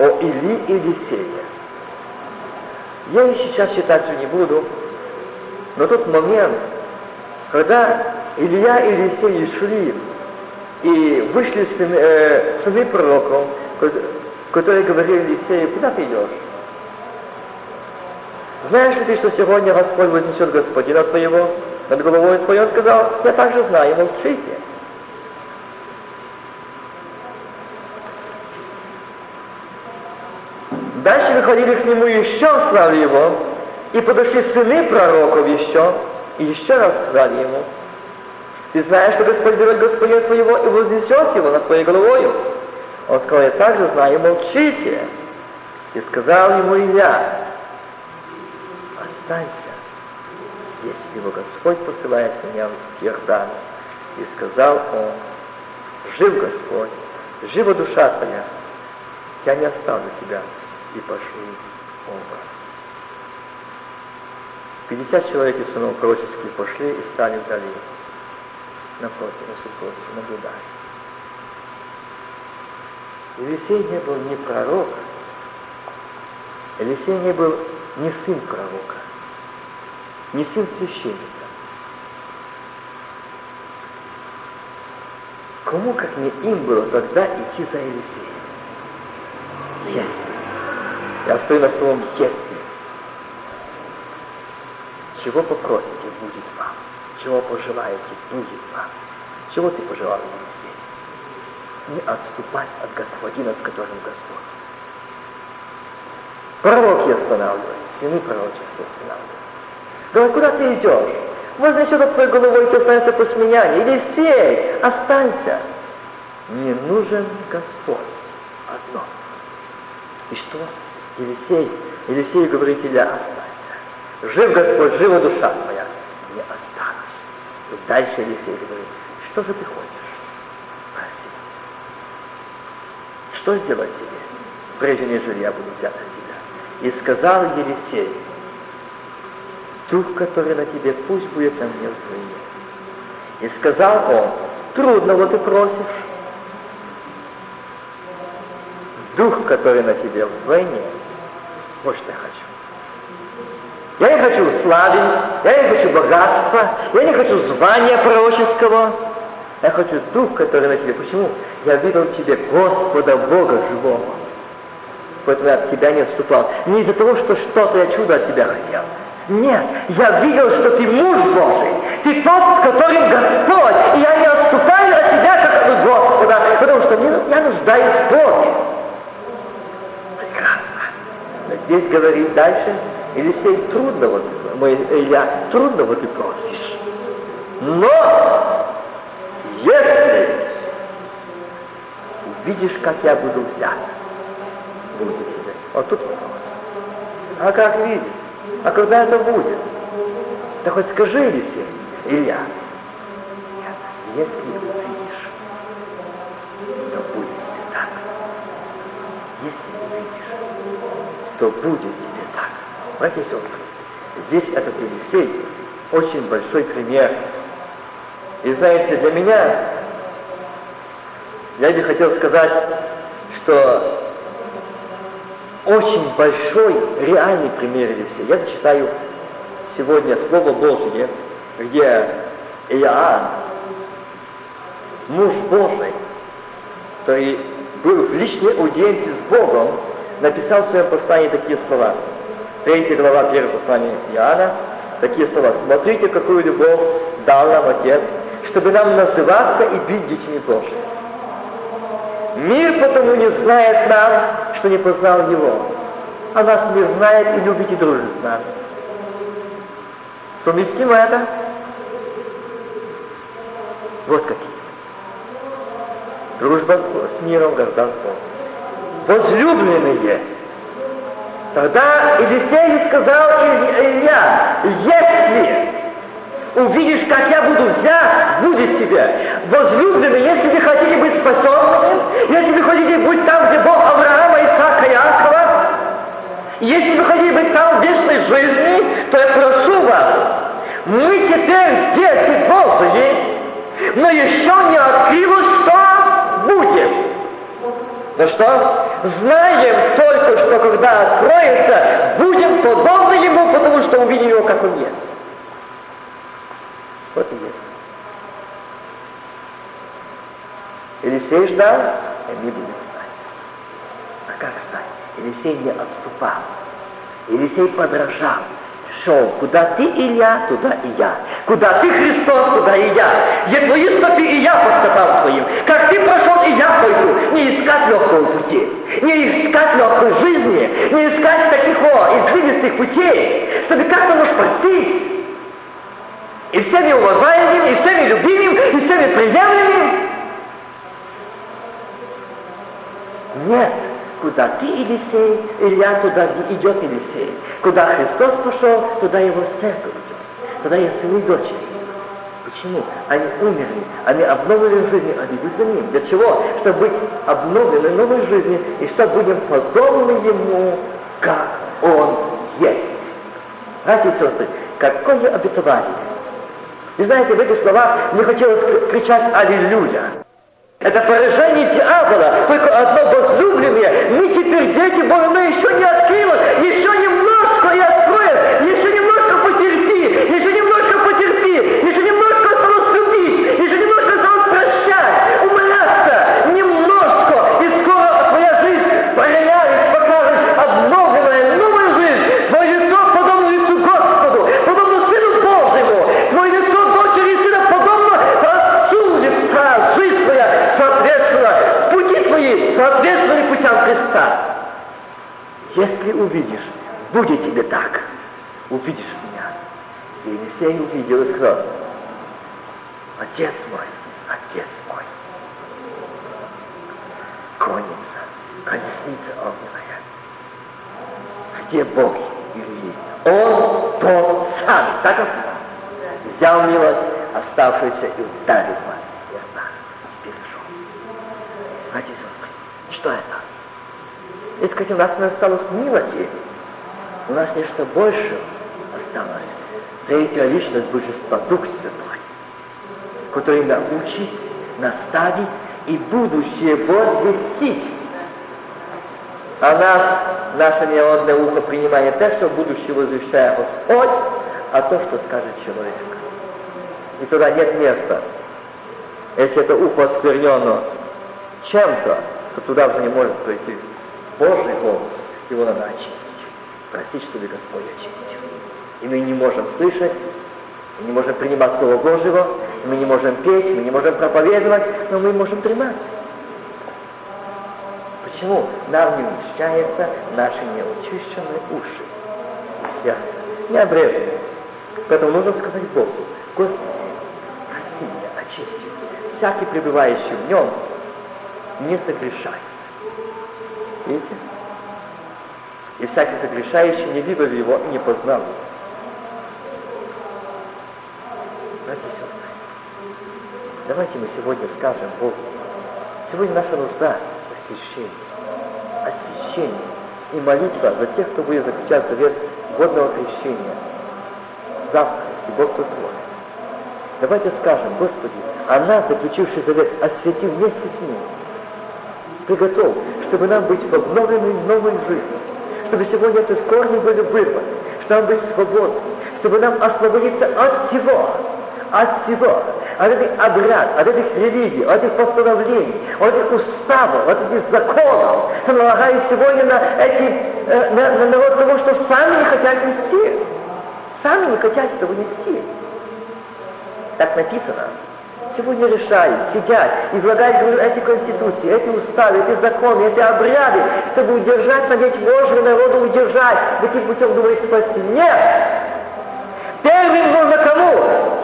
О Или и Елисее. Я и сейчас читать не буду, но тот момент, когда Илья и Елисей шли, и вышли сыны, э, сыны пророков, которые говорили Елисею, куда ты идешь? Знаешь ли ты, что сегодня Господь вознесет Господина твоего над головой твоей? Он сказал, я также знаю, молчите. Дальше выходили к нему еще, славили его, и подошли сыны пророков еще, и еще раз сказали ему, ты знаешь, что Господь берет Господина твоего и вознесет его над твоей головою. Он сказал, я также знаю, молчите. И сказал ему Илья, останься здесь, ибо Господь посылает меня в Иордан. И сказал он, жив Господь, жива душа твоя, я не оставлю тебя и пошлю оба. Пятьдесят человек из сынов пророческих пошли и стали вдали напротив, на супротив, наблюдали. Елисей не был не пророк, Елисей не был не сын пророка, не сын священника. Кому, как не им было тогда идти за Елисеем? Если. Я стою на словом «если». Чего попросите, будет вам чего пожелаете, будет вам. Чего ты пожелал, Елисей? Не отступать от Господина, с которым Господь. Пророки останавливают, сыны пророчества останавливают. Говорят, куда ты идешь? Вознесет от твоей головой, ты останешься после меня. Елисей, останься. Не нужен Господь. Одно. И что? Елисей, Елисей говорит, Илья, останься. Жив Господь, жива душа твоя не останусь. И дальше Елисей говорит, что же ты хочешь? Проси. Что сделать тебе, прежде нежели я буду взят от тебя? И сказал Елисей, Дух, который на тебе, пусть будет на мне вдвойне. И сказал он, трудного ты просишь. Дух, который на тебе вдвойне, вот что я хочу. Я не хочу славы, я не хочу богатства, я не хочу звания пророческого. Я хочу дух, который на тебе. Почему? Я видел в тебе Господа Бога живого. Поэтому я от тебя не отступал. Не из-за того, что что-то я чудо от тебя хотел. Нет, я видел, что ты муж Божий. Ты тот, с которым Господь. И я не отступаю от тебя, как от Господа, потому что я нуждаюсь в Боге. Прекрасно. Но здесь говорит дальше, Елисей, трудно вот, мой Илья, трудно вот ты просишь. Но, если увидишь, как я буду взят, будет тебе. Вот тут вопрос. А как видеть? А когда это будет? Да хоть скажи, Елисей, Илья. Если увидишь, то будет тебе так. Если увидишь, то будет. Братья и сестры, здесь этот Елисей очень большой пример. И знаете, для меня, я бы хотел сказать, что очень большой реальный пример Елисея. Я зачитаю сегодня Слово Божье, где Иоанн, муж Божий, который был в личной аудиенции с Богом, написал в своем послании такие слова. Третья глава первого послания Иоанна, такие слова. «Смотрите, какую любовь дал нам Отец, чтобы нам называться и быть детьми Божьими». Мир потому не знает нас, что не познал Его. А нас не знает и любит и дружит с нами. Совместимо это? Вот какие. Дружба с, миром, вражда с Богом. Возлюбленные. Тогда Елисею сказал Илья, если увидишь, как я буду взят, будет тебе. Возлюбленный, если вы хотите быть спасенными, если вы хотите быть там, где Бог Авраама, Исаака, Иакова, если вы хотите быть там в вечной жизни, то я прошу вас, мы теперь дети Божьи, но еще не открылось, что будет. Да что? Знаем только, что когда откроется, будем подобны Ему, потому что увидим Его, как Он есть. Вот и есть. Елисей ждал, и они будут ждать. А как ждать? Елисей не отступал. Елисей подражал. Шел, куда ты, Илья, туда и я. Куда ты, Христос, туда и я. Где твои стопы, и я по стопам твоим. Как ты прошел, и я пойду. Не искать легкого пути. Не искать легкой жизни. Не искать таких о, извилистых путей, чтобы как-то спастись. И всеми уважаемым, и всеми любимым, и всеми приемлемым. Нет, куда ты, Елисей, Илья, туда идет Елисей. Куда Христос пошел, туда его церковь идет. Туда есть сыны и дочери. Почему? Они умерли, они обновлены в жизни, они идут за ним. Для чего? Чтобы быть обновлены новой жизни, и чтобы будем подобны ему, как он есть. Братья и сестры, какое обетование! И знаете, в этих словах мне хотелось кричать «Аллилуйя!» Это поражение дьявола, только одно возлюбленное. Мы теперь дети Божьи, но еще не открылось, еще немножко и откроет, еще немножко потерпи, еще немножко потерпи, еще немножко осталось любить, еще немножко осталось прощать, умоляться, немножко, и скоро твоя жизнь проявит, покажет обновленная новая жизнь. Твое лицо подобно лицу Господу, подобно Сыну Божьему, твое лицо дочери Сына подобно Отцу лица, жизнь твоя соответственно, пути твои соответствовали путям Христа. Если увидишь, будет тебе так. Увидишь меня. И Елисей увидел и сказал, Отец мой, Отец мой. Конница, колесница огненная. Где Бог Ильи? Он тот самый. Так он сказал. взял милость, оставшуюся, и ударил Иордану. И перешел. Братья и что это? Если сказать, у нас не осталось милости, у нас нечто больше осталось. Третья личность Божества, Дух Святой, который научит, наставит и будущее возвестить. А нас, наше народное ухо принимает так, что будущее возвещает Господь, а то, что скажет человек. И туда нет места. Если это ухо осквернено чем-то, то туда уже не может пройти Божий голос. Его надо очистить. Простить, чтобы Господь очистил. И мы не можем слышать, мы не можем принимать Слово Божьего, мы не можем петь, мы не можем проповедовать, но мы можем принимать. Почему? Нам не умещаются наши неочищенные уши и сердце, не обрезанные. Поэтому нужно сказать Богу, Господи, прости меня, очисти. Всякий пребывающий в нем не согрешает. Видите? И всякий согрешающий не видел его и не познал его. Братья и сестры, давайте мы сегодня скажем Богу, сегодня наша нужда в освящении, освящении и молитва за тех, кто будет заключать завет годного крещения завтра, если Бог позволит. Давайте скажем, Господи, а нас, заключивший завет, освети вместе с ним. Приготовь, чтобы нам быть в обновленной новой жизни, чтобы сегодня этот корни были вырваны, чтобы нам быть свободны, чтобы нам освободиться от всего, от всего, от этих обряд, от этих религий, от этих постановлений, от этих уставов, от этих законов, что налагают сегодня на эти, э, на, на народ того, что сами не хотят нести. Сами не хотят этого нести. Так написано. Сегодня решают, сидят, излагают, говорю, эти конституции, эти уставы, эти законы, эти обряды, чтобы удержать, надеть Божьего народа, удержать, таким путем думает спасти. Нет! Первым нужно кому?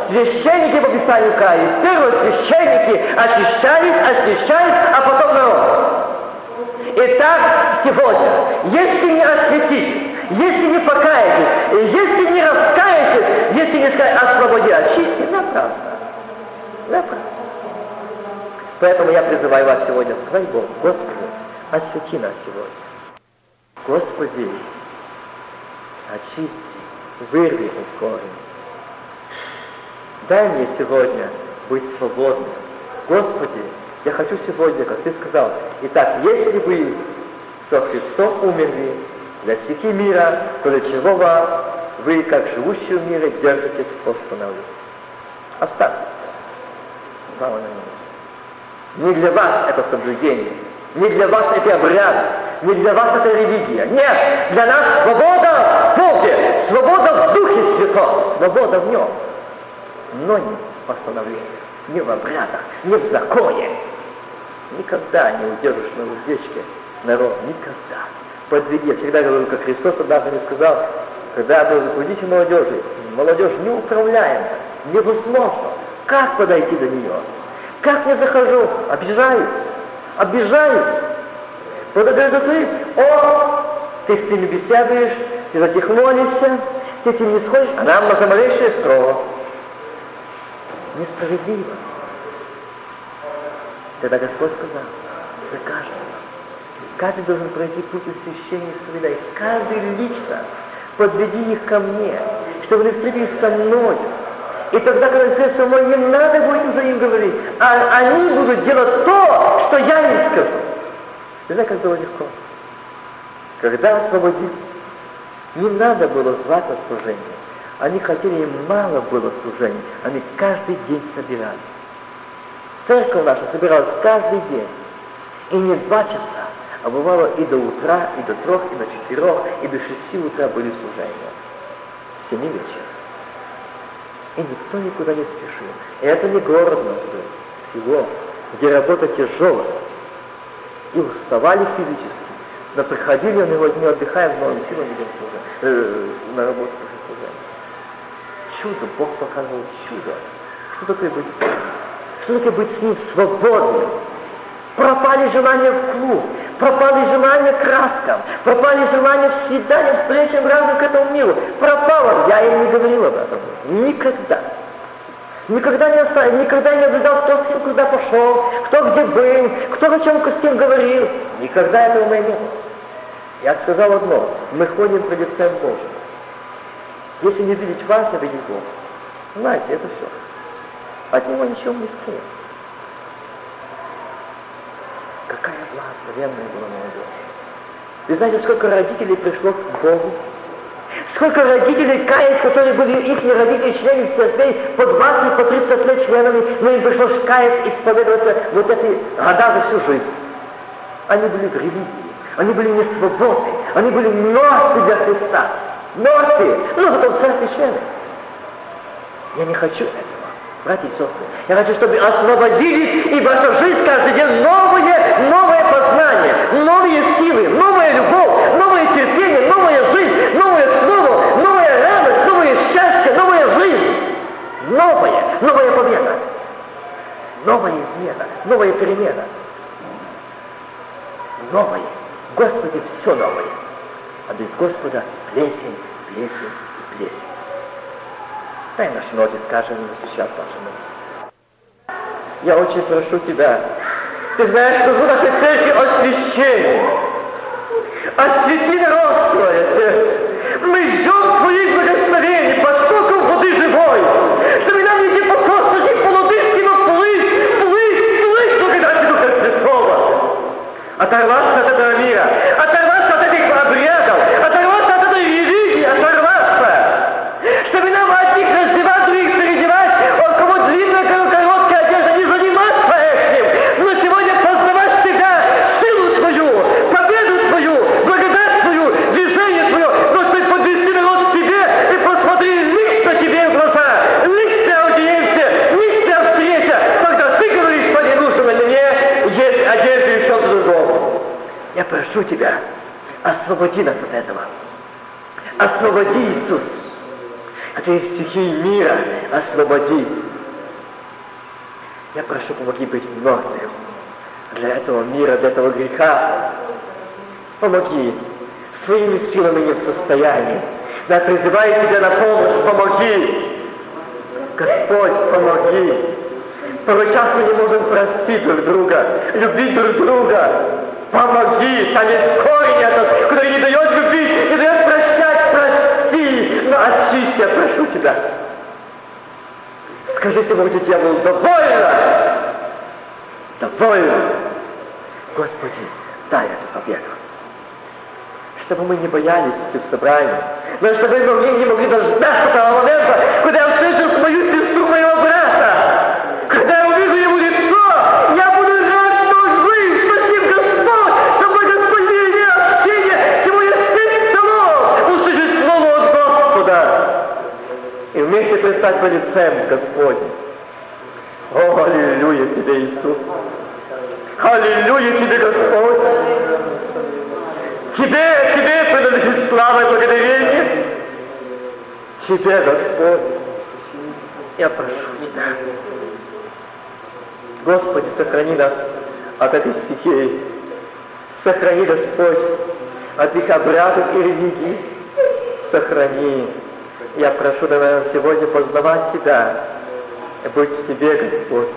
Священники по Писанию каялись. Первые священники очищались, освящались, а потом народ. Итак, сегодня, если не осветитесь, если не покаетесь, если не раскаетесь, если не сказать освободи, очисти, напрасно. Напрасно. Поэтому я призываю вас сегодня сказать Богу, Господи, освети нас сегодня. Господи, очисти, вырви из корня. Дай мне сегодня быть свободным. Господи, я хочу сегодня, как Ты сказал, итак, если вы со Христом умерли для стихи мира, то для чего вы, как живущие в мире, держитесь постановлений. Оставьте Слава на Не для вас это соблюдение, не для вас это обряд, не для вас это религия. Нет, для нас свобода в Боге, свобода в Духе Святом, свобода в Нем. Но не в постановлениях, не в обрядах, не в законе. Никогда не удержишь на уздечке народ, никогда. Подведи. Я всегда говорю, как Христос однажды мне сказал, когда вы руководите молодежи, молодежь неуправляема, невозможно. Как подойти до нее? Как я захожу? Обижаются. Обижаются. Вот это ты, о, ты с ними беседуешь, ты за них молишься, ты этим не сходишь, а нам за малейшее строго. Несправедливо. Тогда Господь сказал, за каждого. Каждый должен пройти путь освящения и Каждый лично подведи их ко мне, чтобы они встретились со мной. И тогда, когда со мной, не надо будет за им говорить, а они будут делать то, что я им скажу. Ты знаешь, как было легко? Когда освободились, не надо было звать на служение. Они хотели, им мало было служений. Они каждый день собирались. Церковь наша собиралась каждый день. И не два часа, а бывало и до утра, и до трех, и до четырех, и до шести утра были служения. В семи вечера. И никто никуда не спешил. Это не город нас был, село, где работа тяжелая. И уставали физически. Но приходили на его дни, отдыхаем, с новыми силами идем э, на работу после служения. Чудо, Бог показывал чудо. Что такое быть? Что такое быть с ним свободным? Пропали желания в клуб, пропали желания к краскам, пропали желания в свиданиям, встречам равным к этому миру. Пропало. Я им не говорил об этом. Никогда. Никогда не оставил, никогда не наблюдал, кто с кем куда пошел, кто где был, кто о чем с кем говорил. Никогда этого не было. Я сказал одно, мы ходим по лицем Божьим. Если не видеть вас, это его. Знаете, это все. От него ничего не скрыто. Какая благословенная была молодежь. Вы знаете, сколько родителей пришло к Богу? Сколько родителей каялись, которые были их родители, члены церквей, по 20, по 30 лет членами, но им пришлось каяться, исповедоваться вот эти года за всю жизнь. Они были в религии, они были не свободны, они были мертвы для Христа. Мертвы, но зато в церкви члены. Я не хочу этого, братья и сестры. Я хочу, чтобы освободились, и ваша жизнь каждый день новое, новое познание, новые силы, новая любовь, новое терпение, новая жизнь, новое слово, новая радость, новое счастье, новая жизнь. Новая, новая победа. Новая измена, новая перемена. Новое. Господи, все новое. А без Господа плесень, плесень и плесень. Ставим наши ноги, скажем ему сейчас наши ноги. Я очень прошу Тебя, Ты знаешь, что в нашей церкви освящение. Освети народ свой, Отец. Мы ждем Твоих благословений, потоком воды живой, чтобы нам не идти по космосе, по лодыжке, но плыть, плыть, плыть благодати Духа Святого. Оторваться от этого мира, оторваться от этих обрядов, оторваться от этой религии, оторваться. Чтобы нам одних раздевать, других переодевать, у кого длинная, кого короткая одежда, не заниматься этим, но сегодня познавать себя, силу Твою, победу Твою, благодать Твою, движение Твое, Господи, подвести народ к Тебе и посмотри лично Тебе в глаза, личная аудиенция, личная встреча, когда Ты говоришь, что не нужно на мне, есть одежда и все другое. Я прошу Тебя, освободи нас от этого. Освободи, Иисус от этих стихий мира освободи. Я прошу, помоги быть мертвым для этого мира, для этого греха. Помоги. Своими силами не в состоянии. Я призываю Тебя на помощь, помоги. Господь, помоги. Порой часто не можем простить друг друга, любить друг друга. Помоги, есть корень этот, который не дает любить, не дает прощать, прости, но очисти, я прошу тебя. Скажи сегодня дьяволу, довольно, довольно. Господи, дай эту победу. Чтобы мы не боялись идти в собрание, но чтобы мы не могли дождаться того момента, когда я встречу мою сестру, моего брата, когда я увижу его лицо, я буду рад, что жив, что с ним Господь, со мной Господь имеет общение, сегодня спит столом, услышать слово от Господа. И по лицем Господним. О, аллилуйя Тебе, Иисус! Аллилуйя Тебе, Господь! Тебе, Тебе принадлежит слава и благодарение. Тебе, Господь, я прошу Тебя. Господи, сохрани нас от этой стихии. Сохрани, Господь, от их обрядов и религий. Сохрани. Я прошу Тебя сегодня познавать Тебя и быть в Тебе, Господь.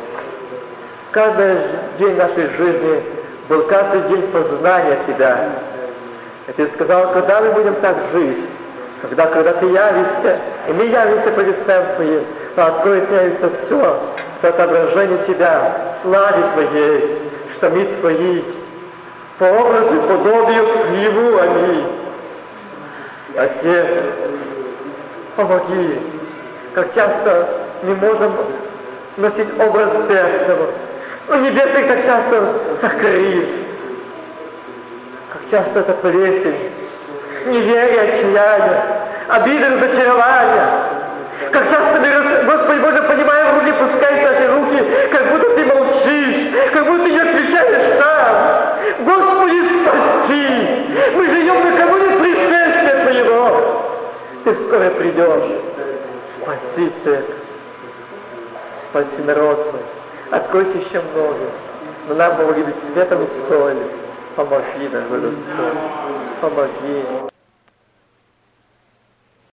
Каждый день нашей жизни был каждый день познания Тебя. И Ты сказал, когда мы будем так жить, когда, когда Ты явишься, и мы явимся по лицем Твоим, то откроется явится все, что отображение Тебя, славе Твоей, что мы Твои, по образу, подобию Твоему они. Отец, помоги, как часто мы можем носить образ Небесного, но Небесный так часто закрыт, как часто это плесень, неверие, отчаяние, обиды, разочарования. Как часто мы, Господи Боже, понимаем, руки пускаешь наши руки, как будто Ты молчишь, как будто Ты не отвечаешь нам. Господи, спаси! Мы живем Твоего. Ты скоро придешь. Спаси церковь. Спаси народ Твой. Откройся еще много. Но нам помоги быть светом и солью. Помоги нам, Господь. Помоги.